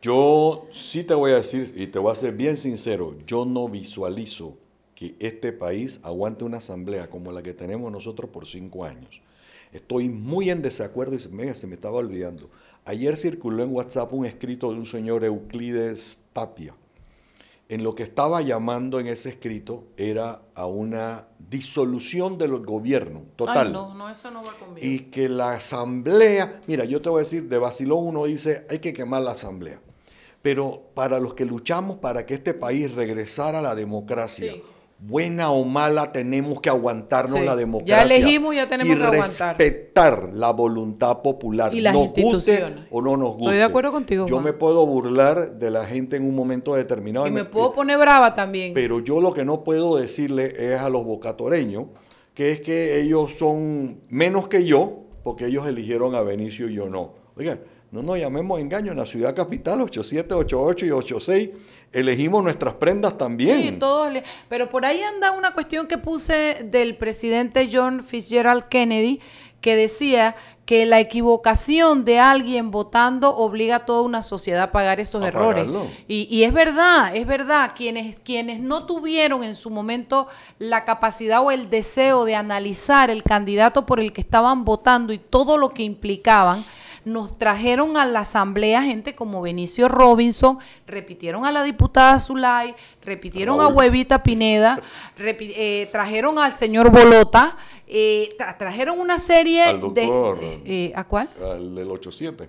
Yo sí te voy a decir, y te voy a ser bien sincero, yo no visualizo que este país aguante una asamblea como la que tenemos nosotros por cinco años. Estoy muy en desacuerdo y se me, se me estaba olvidando. Ayer circuló en WhatsApp un escrito de un señor Euclides Tapia. En lo que estaba llamando en ese escrito era a una disolución del gobierno total. Ay, no, no, eso no va conmigo. Y que la asamblea, mira, yo te voy a decir, de Basilón uno dice, hay que quemar la asamblea. Pero para los que luchamos para que este país regresara a la democracia, buena o mala, tenemos que aguantarnos Sí, la ya democracia. elegimos, ya tenemos y que aguantar. respetar la voluntad popular. Y las nos guste instituciones. o no nos guste. Estoy de acuerdo contigo, Yo Juan. me puedo burlar de la gente en un momento determinado. Y me Me- puedo poner brava también. pero yo lo que no puedo decirle es a los bocatoreños que es que ellos son menos que yo, porque ellos eligieron a Benicio y yo no. Oigan, no nos llamemos engaño, en la ciudad capital 87, 88 y 86 elegimos nuestras prendas también. Sí, todos le- Pero por ahí anda una cuestión que puse del presidente John Fitzgerald Kennedy que decía que la equivocación de alguien votando obliga a toda una sociedad a pagar esos A errores. Y, y es verdad, es verdad, quienes, quienes no tuvieron en su momento la capacidad o el deseo de analizar el candidato por el que estaban votando y todo lo que implicaban, nos trajeron a la asamblea gente como Benicio Robinson, repitieron a la diputada Zulay, repitieron a. Huevita Pineda, repi- eh, trajeron al señor Bolota, eh, tra- trajeron una serie Al doctor. de... eh, ¿A cuál? Al del 87.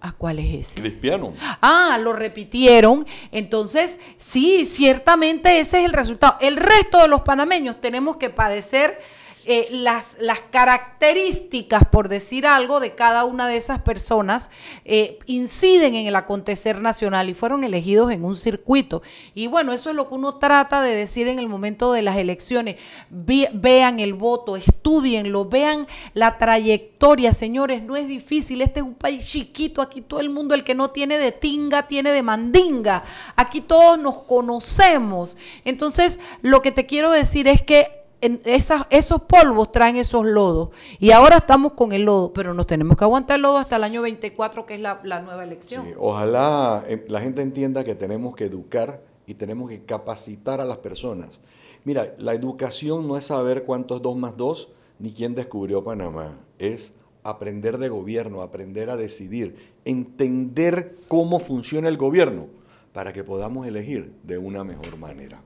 ¿A cuál es ese? Cristiano. Ah, lo repitieron. Entonces, sí, ciertamente ese es el resultado. El resto de los panameños tenemos que padecer eh, las, las características, por decir algo, de cada una de esas personas eh, inciden en el acontecer nacional y fueron elegidos en un circuito. Y bueno, eso es lo que uno trata de decir en el momento de las elecciones. Vean el voto, estudienlo, vean la trayectoria, señores, no es difícil. Este es un país chiquito, aquí todo el mundo, el que no tiene de tinga, tiene de mandinga. Aquí todos nos conocemos. Entonces, lo que te quiero decir es que esos polvos traen esos lodos. Y ahora estamos con el lodo, pero nos tenemos que aguantar el lodo hasta el año 24, que es la, nueva elección. Ojalá eh, la gente entienda que tenemos que educar y tenemos que capacitar a las personas. Mira, la educación no es saber cuánto es 2 más 2 ni quién descubrió Panamá. Es aprender de gobierno, aprender a decidir, entender cómo funciona el gobierno para que podamos elegir de una mejor manera.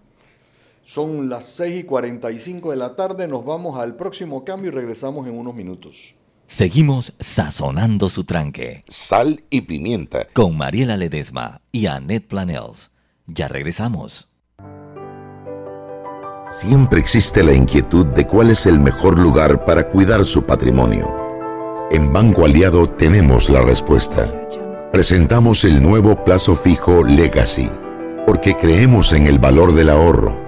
Son las 6 y 45 de la tarde, nos vamos al próximo cambio y regresamos en unos minutos. Seguimos sazonando su tranque. Sal y pimienta. Con Mariela Ledesma y Annette Planels. Ya regresamos. Siempre existe la inquietud de cuál es el mejor lugar para cuidar su patrimonio. En Banco Aliado tenemos la respuesta. Presentamos el nuevo plazo fijo Legacy, porque creemos en el valor del ahorro,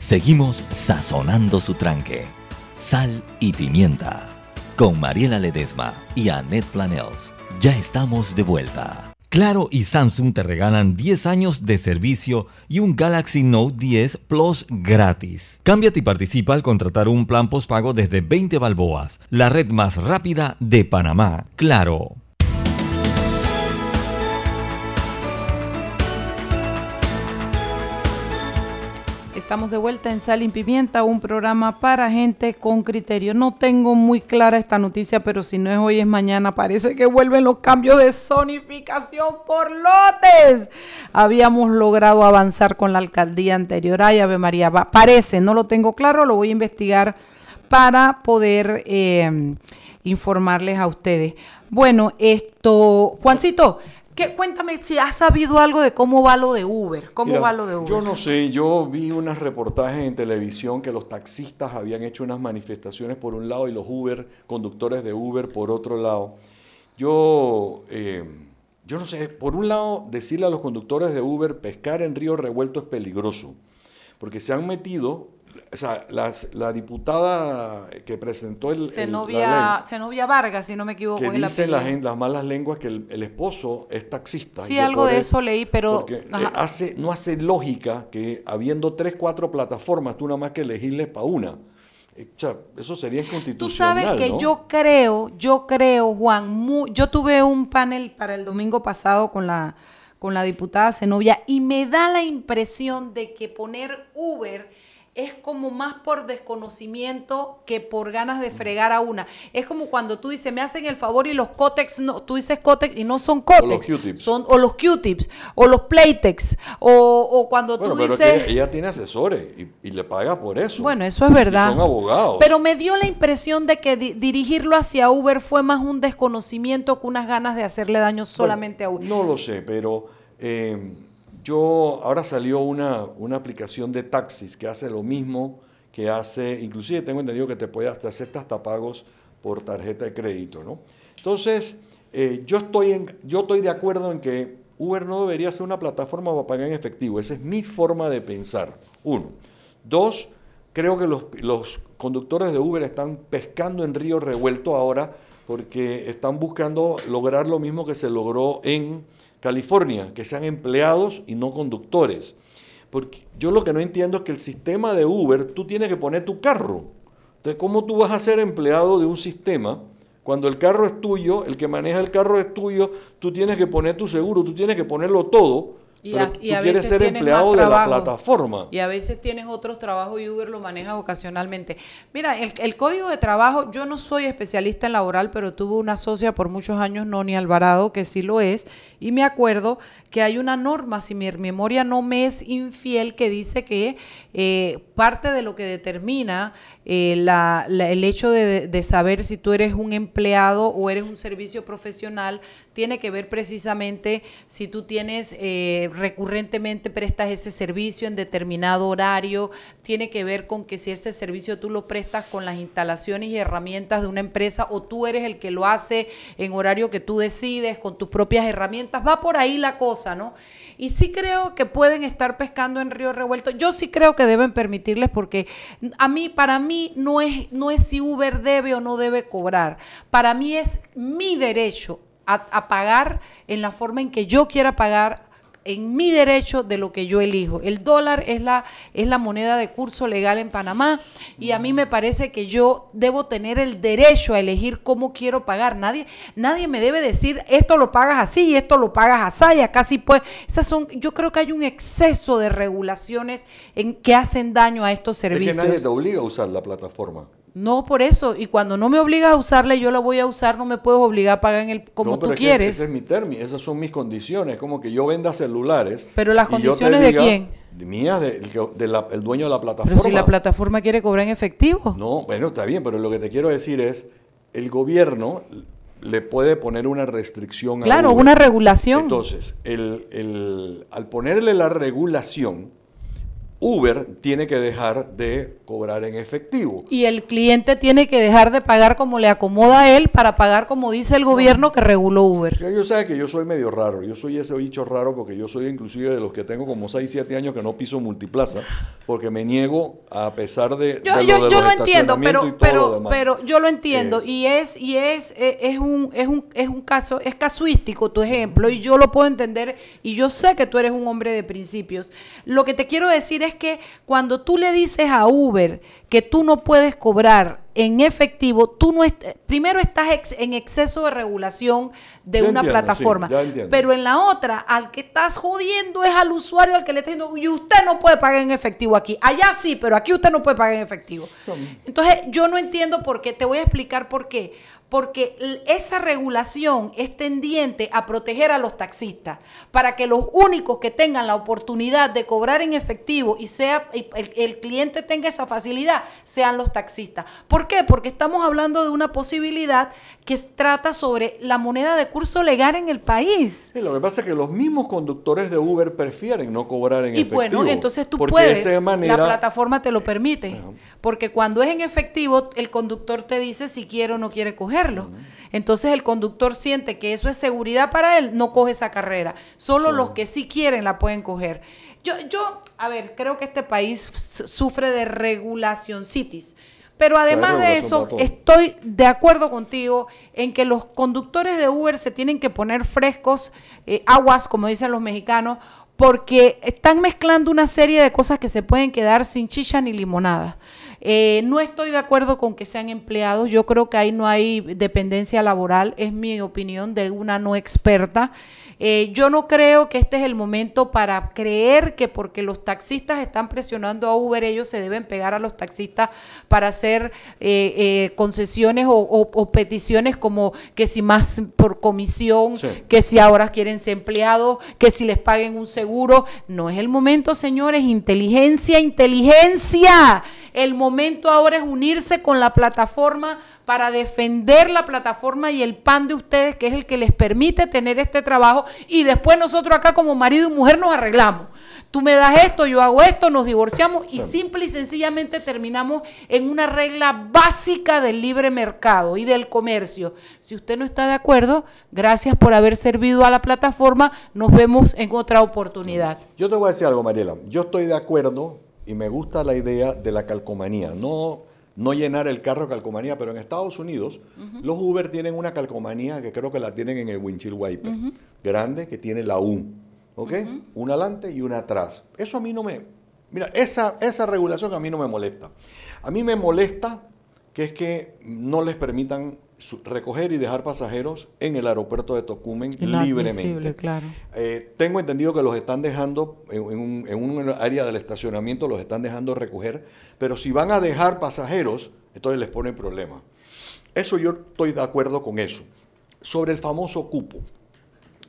Seguimos sazonando su tranque. Sal y pimienta. Con Mariela Ledesma y Annette Planels. Ya estamos de vuelta. Claro y Samsung te regalan 10 años de servicio y un Galaxy Note 10 Plus gratis. Cámbiate y participa al contratar un plan postpago desde 20 balboas, la red más rápida de Panamá. Claro. Estamos de vuelta en Sal y Pimienta, un programa para gente con criterio. No tengo muy clara esta noticia, pero si no es hoy es mañana. Parece que vuelven los cambios de zonificación por lotes. Habíamos logrado avanzar con la alcaldía anterior. Ay, Ave María, parece, no lo tengo claro, lo voy a investigar para poder eh, informarles a ustedes. Bueno, esto, Juancito, ¿qué, cuéntame si has sabido algo de cómo va lo de Uber. ¿Cómo Mira, va lo de Uber? Yo no sé, yo vi unos reportajes en televisión que los taxistas habían hecho unas manifestaciones por un lado y los Uber, conductores de Uber por otro lado. Yo, eh, yo no sé, por un lado decirle a los conductores de Uber pescar en río revuelto es peligroso, porque se han metido, o sea, las- la diputada que presentó el, Zenobia, Vargas, si no me equivoco. que dicen la las malas lenguas que el, el esposo es taxista. Sí, algo de eso leí, pero... porque eh, hace, no hace lógica que habiendo tres, cuatro plataformas, tú nada más que elegirles para una. Eh, o sea, eso sería Tú inconstitucional. sabes que ¿no? yo creo, yo creo, Juan, mu- yo tuve un panel para el domingo pasado con la, con la diputada Zenobia y me da la impresión de que poner Uber es como más por desconocimiento que por ganas de fregar a una. Es como cuando tú dices, me hacen el favor y los Cotex, no, tú dices Cotex y no son Q-tips. son o los Q-tips, o los Playtex, o, o cuando Bueno, tú pero dices... ella tiene asesores y, y le paga por eso. Bueno, eso es verdad. Y son abogados. Pero me dio la impresión de que di- dirigirlo hacia Uber fue más un desconocimiento que unas ganas de hacerle daño solamente a Uber. No lo sé, pero eh, yo ahora salió una, una aplicación de taxis que hace lo mismo que hace, inclusive tengo entendido que te puede hacer hasta pagos por tarjeta de crédito, ¿no? Entonces, eh, yo, estoy yo estoy de acuerdo en que Uber no debería ser una plataforma para pagar en efectivo. Esa es mi forma de pensar. Uno. Dos, creo que los conductores de Uber están pescando en río revuelto ahora porque están buscando lograr lo mismo que se logró en California, que sean empleados y no conductores. Porque yo lo que no entiendo es que el sistema de Uber, tú tienes que poner tu carro. Entonces, ¿cómo tú vas a ser empleado de un sistema cuando el carro es tuyo, el que maneja el carro es tuyo, tú tienes que poner tu seguro, tú tienes que ponerlo todo, Y pero a- tú a quieres veces ser tienes empleado más de la trabajo. plataforma. Y a veces tienes otros trabajos y Uber lo maneja ocasionalmente. Mira, el, el código de trabajo, yo no soy especialista en laboral, pero tuve una socia por muchos años, Noni Alvarado, que sí lo es, y me acuerdo que hay una norma, si mi memoria no me es infiel, que dice que eh, parte de lo que determina eh, la- la- el hecho de, de saber si tú eres un empleado o eres un servicio profesional tiene que ver precisamente si tú tienes eh, recurrentemente prestas ese servicio en determinado horario, tiene que ver con que si ese servicio tú lo prestas con las instalaciones y herramientas de una empresa o tú eres el que lo hace en horario que tú decides con tus propias herramientas, va por ahí la cosa, ¿no? Y sí creo que pueden estar pescando en río revuelto. Yo sí creo que deben permitirles porque a mí, para mí, no es, no es si Uber debe o no debe cobrar. Para mí es mi derecho a, a pagar en la forma en que yo quiera pagar en mi derecho de lo que yo elijo. El dólar es la, es la moneda de curso legal en Panamá y a mí me parece que yo debo tener el derecho a elegir cómo quiero pagar. Nadie, nadie me debe decir esto lo pagas así y esto lo pagas así y acá sí pues. Esas son, yo creo que hay un exceso de regulaciones en que hacen daño a estos servicios. Es que nadie te obliga a usar la plataforma. No, por eso. Y cuando no me obligas a usarla, yo la voy a usar, no me puedes obligar a pagar en el como No, tú pero es que quieres. ese es mi término, esas son mis condiciones. Como que yo venda celulares. Pero las condiciones de quién? mías, de- el que- de la- el dueño de la plataforma. Pero si la plataforma quiere cobrar en efectivo. No, bueno, está bien, pero lo que te quiero decir es, el gobierno le puede poner una restricción a Claro, una regulación. Entonces, el, el- al ponerle la regulación, Uber tiene que dejar de cobrar en efectivo. Y el cliente tiene que dejar de pagar como le acomoda a él para pagar como dice el gobierno que reguló Uber. Yo, sé que yo soy medio raro, yo soy ese bicho raro porque yo soy inclusive de los que tengo como 6, 7 años que no piso multiplaza, porque me niego a pesar de... Yo, de yo, de yo los lo entiendo, pero, lo pero, pero yo lo entiendo y es y es eh, es un es un es un caso es casuístico tu ejemplo y yo lo puedo entender y yo sé que tú eres un hombre de principios. Lo que te quiero decir es que cuando tú le dices a Uber que tú no puedes cobrar en efectivo, tú no est- primero estás ex- en exceso de regulación de Ya una entiendo, plataforma, sí, pero en la otra al que estás jodiendo es al usuario al que le estás diciendo y usted no puede pagar en efectivo aquí. Allá sí, pero aquí usted no puede pagar en efectivo. Entonces, yo no entiendo por qué, te voy a explicar por qué. Porque esa regulación es tendiente a proteger a los taxistas, para que los únicos que tengan la oportunidad de cobrar en efectivo y sea y el, el cliente tenga esa facilidad sean los taxistas. ¿Por qué? Porque estamos hablando de una posibilidad que trata sobre la moneda de curso legal en el país. Sí, lo que pasa es que los mismos conductores de Uber prefieren no cobrar en Y efectivo. bueno, entonces tú puedes, de manera, la plataforma te lo permite, porque cuando es en efectivo, el conductor te dice si quiere o no quiere Entonces el conductor siente que eso es seguridad para él, no coge esa carrera. Solo los que sí quieren la pueden coger. Yo, yo, a ver, creo que este país su- sufre de regulación cities. Pero además de eso, estoy de acuerdo contigo en que los conductores de Uber se tienen que poner frescos, eh, aguas, como dicen los mexicanos, porque están mezclando una serie de cosas que se pueden quedar sin chicha ni limonada. Eh, no estoy de acuerdo con que sean empleados, yo creo que ahí no hay dependencia laboral, es mi opinión de una no experta. Eh, yo no creo que este es el momento para creer que porque los taxistas están presionando a Uber, ellos se deben pegar a los taxistas para hacer eh, eh, concesiones o, o- o peticiones como que si más por comisión, Sí. que si ahora quieren ser empleados, que si les paguen un seguro. No es el momento, señores. Inteligencia, inteligencia. El momento ahora es unirse con la plataforma para defender la plataforma y el pan de ustedes, que es el que les permite tener este trabajo. Y después nosotros acá como marido y mujer nos arreglamos. Tú me das esto, yo hago esto, nos divorciamos y simple y sencillamente terminamos en una regla básica del libre mercado y del comercio. Si usted no está de acuerdo, gracias por haber servido a la plataforma. Nos vemos en otra oportunidad. Yo te voy a decir algo, Mariela. Yo estoy de acuerdo y me gusta la idea de la calcomanía. No, no llenar el carro de calcomanía, pero en Estados Unidos los Uber tienen una calcomanía que creo que la tienen en el windshield wiper. Grande, que tiene la U. ¿Ok? Una adelante y una atrás. Eso a mí no me... Mira, esa, esa regulación a mí no me molesta. A mí me molesta que es que no les permitan recoger y dejar pasajeros en el aeropuerto de Tocumen libremente. Claro. Eh, tengo entendido que los están dejando en, un, en un área del estacionamiento, los están dejando recoger, pero si van a dejar pasajeros, entonces les ponen problema. Eso yo estoy de acuerdo con eso. Sobre el famoso cupo.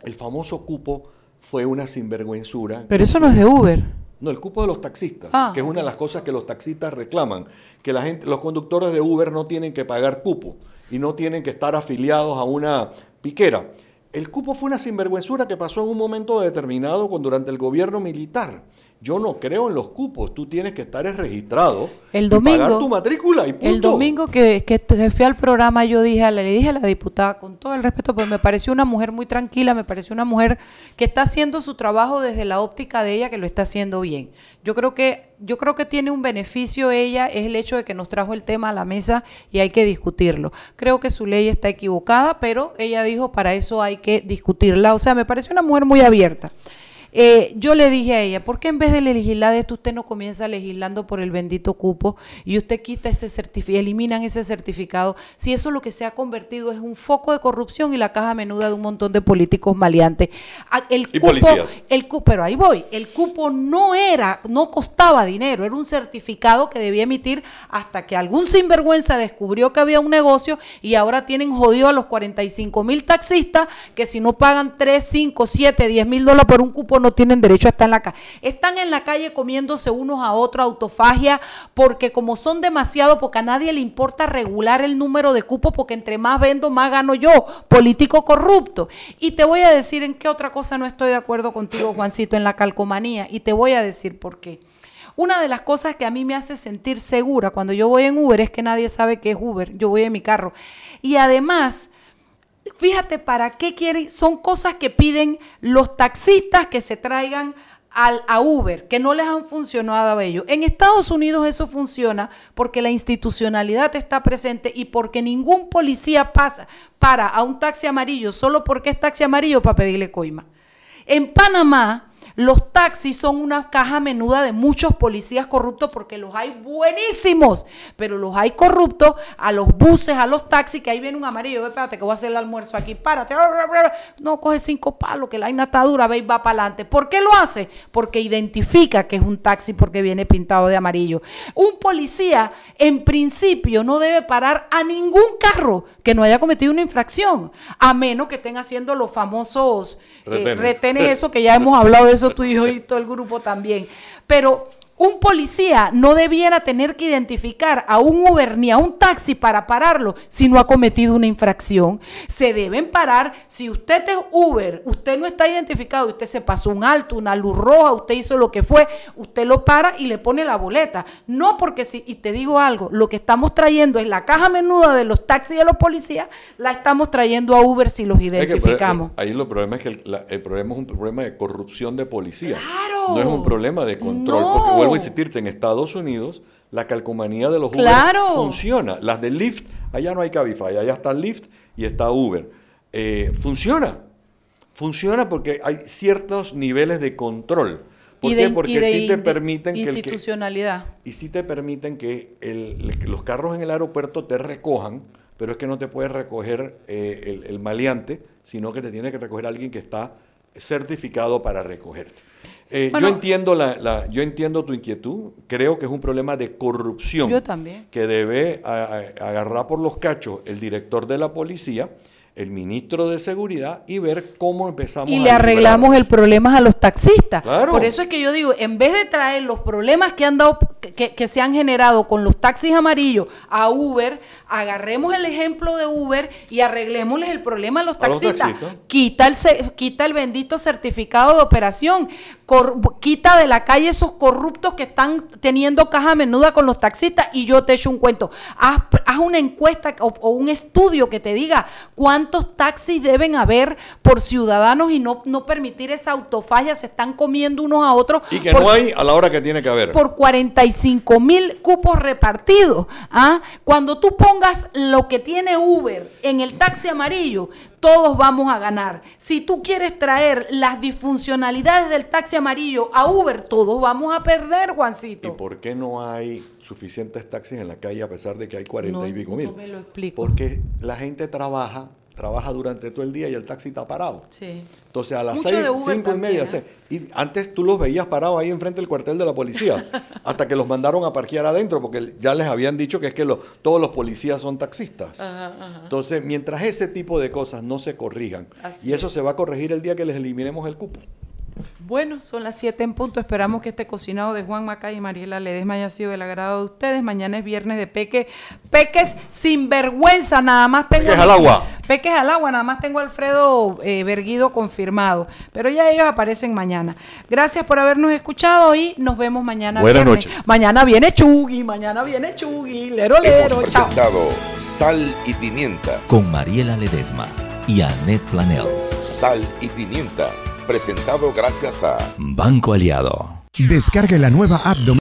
El famoso cupo fue una sinvergüenzura. Pero eso no es de Uber. No, el cupo de los taxistas, Ah, que es una de las cosas que los taxistas reclaman, que la gente, los conductores de Uber no tienen que pagar cupo y no tienen que estar afiliados a una piquera. El cupo fue una sinvergüenzura que pasó en un momento determinado con, durante el gobierno militar. Yo no creo en los cupos. Tú tienes que estar registrado. El y domingo. pagar tu matrícula y punto. El domingo que, que, fui al programa, yo dije, a la- le dije a la diputada, con todo el respeto, pues me pareció una mujer muy tranquila, me pareció una mujer que está haciendo su trabajo desde la óptica de ella, que lo está haciendo bien. Yo creo que, yo creo que tiene un beneficio ella, es el hecho de que nos trajo el tema a la mesa y hay que discutirlo. Creo que su ley está equivocada, pero ella dijo, para eso hay que discutirla. O sea, me pareció una mujer muy abierta. Eh, yo le dije a ella, ¿por qué en vez de legislar esto usted no comienza legislando por el bendito cupo y usted quita ese certificado, eliminan ese certificado? Si eso lo que se ha convertido es un foco de corrupción y la caja menuda de un montón de políticos maleantes. Ah, El Y cupo, policías. el cu- pero ahí voy, el cupo no era, no costaba dinero, era un certificado que debía emitir hasta que algún sinvergüenza descubrió que había un negocio y ahora tienen jodido a los 45 mil taxistas que si no pagan 3, 5, 7, 10 mil dólares por un cupo no tienen derecho a estar en la calle. Están en la calle comiéndose unos a otros, autofagia, porque como son demasiado, porque a nadie le importa regular el número de cupos, porque entre más vendo, más gano yo, político corrupto. Y te voy a decir en qué otra cosa no estoy de acuerdo contigo, Juancito, en la calcomanía, y te voy a decir por qué. Una de las cosas que a mí me hace sentir segura cuando yo voy en Uber es que nadie sabe qué es Uber. Yo voy en mi carro. Y además, fíjate para qué quieren, son cosas que piden los taxistas que se traigan al, a Uber, que no les han funcionado a ellos. En Estados Unidos eso funciona porque la institucionalidad está presente y porque ningún policía pasa para a un taxi amarillo solo porque es taxi amarillo para pedirle coima. En Panamá, los taxis son una caja menuda de muchos policías corruptos porque los hay buenísimos, pero los hay corruptos a los buses, a los taxis, que ahí viene un amarillo, espérate que voy a hacer el almuerzo aquí, párate, no, coge cinco palos, que la vaina está dura, ve y va para adelante. ¿Por qué lo hace? Porque identifica que es un taxi porque viene pintado de amarillo. Un policía, en principio, no debe parar a ningún carro que no haya cometido una infracción, a menos que estén haciendo los famosos eh, Retenes. retenes, *laughs* eso que ya hemos hablado de eso y yo y todo el grupo también. Pero un policía no debiera tener que identificar a un Uber ni a un taxi para pararlo si no ha cometido una infracción. Se deben parar. Si usted es Uber, usted no está identificado, usted se pasó un alto, una luz roja, usted hizo lo que fue, usted lo para y le pone la boleta. No porque si, y te digo algo, lo que estamos trayendo es la caja menuda de los taxis y de los policías, la estamos trayendo a Uber si los Es que, pero, identificamos. eh, ahí lo problema es que el, la- el problema es un problema de corrupción de policía. Claro. No es un problema de control. No. Porque vuelvo a insistirte, en Estados Unidos la calcomanía de los Uber Claro. funciona. Las de Lyft, allá no hay Cabify, allá está Lyft y está Uber. Eh, funciona. Funciona porque hay ciertos niveles de control. ¿Por qué? Porque sí te permiten que el que, institucionalidad. y sí te permiten que el- los carros en el aeropuerto te recojan, pero es que no te puede recoger eh, el, el maleante, sino que te tiene que recoger alguien que está certificado para recogerte. Eh, Bueno. yo, entiendo la, la- yo entiendo tu inquietud, creo que es un problema de corrupción Yo también. que debe a- a- agarrar por los cachos el director de la policía, el ministro de seguridad y ver cómo empezamos y a le arreglamos el problema a los taxistas. Claro. Por eso es que yo digo, en vez de traer los problemas que han dado, que, que se han generado con los taxis amarillos a Uber, agarremos el ejemplo de Uber y arreglémosles el problema a los A los taxistas. taxistas. Quita el quita el bendito certificado de operación, cor- quita de la calle esos corruptos que están teniendo caja menuda con los taxistas y yo te echo un cuento. Haz, haz una encuesta o, o un estudio que te diga cuántos taxis deben haber por ciudadanos y no, no permitir esa autofagia, se están comiendo unos a otros. Y que por- no hay a la hora que tiene que haber. por 45 mil cupos repartidos. ¿ah? Cuando tú pongas lo que tiene Uber en el taxi amarillo, todos vamos a ganar. Si tú quieres traer las disfuncionalidades del taxi amarillo a Uber, todos vamos a perder, ¿Y Juancito. por qué no hay suficientes taxis en la calle a pesar de que hay 40 No, y pico no mil? me lo explico. Porque la gente trabaja, trabaja durante todo el día y el taxi está parado. Sí. Entonces a las Mucho seis, cinco y media, ¿eh? seis. y antes tú los veías parados ahí enfrente del cuartel de la policía, *laughs* hasta que los mandaron a parquear adentro, porque ya les habían dicho que es que todos los policías son taxistas. Ajá, ajá. Entonces, mientras ese tipo de cosas no se corrijan, Así y eso se va a corregir el día que les eliminemos el cupo. Bueno, son las 7 en punto. Esperamos que este cocinado de Juan Macay y Mariela Ledesma haya sido del agrado de ustedes. Mañana es viernes de peque. Peques sin vergüenza, nada más tengo. Peques al agua. Peques al agua, nada más tengo a Alfredo eh, Berguido confirmado, pero ya ellos aparecen mañana. Gracias por habernos escuchado y nos vemos mañana. Buenas viernes. noches. Mañana viene Chugui, mañana viene Chugui, lero lero, Hemos chao. presentado Sal y Pimienta. Con Mariela Ledesma y Annette Planels. Sal y Pimienta. Presentado gracias a Banco Aliado. Descargue la nueva app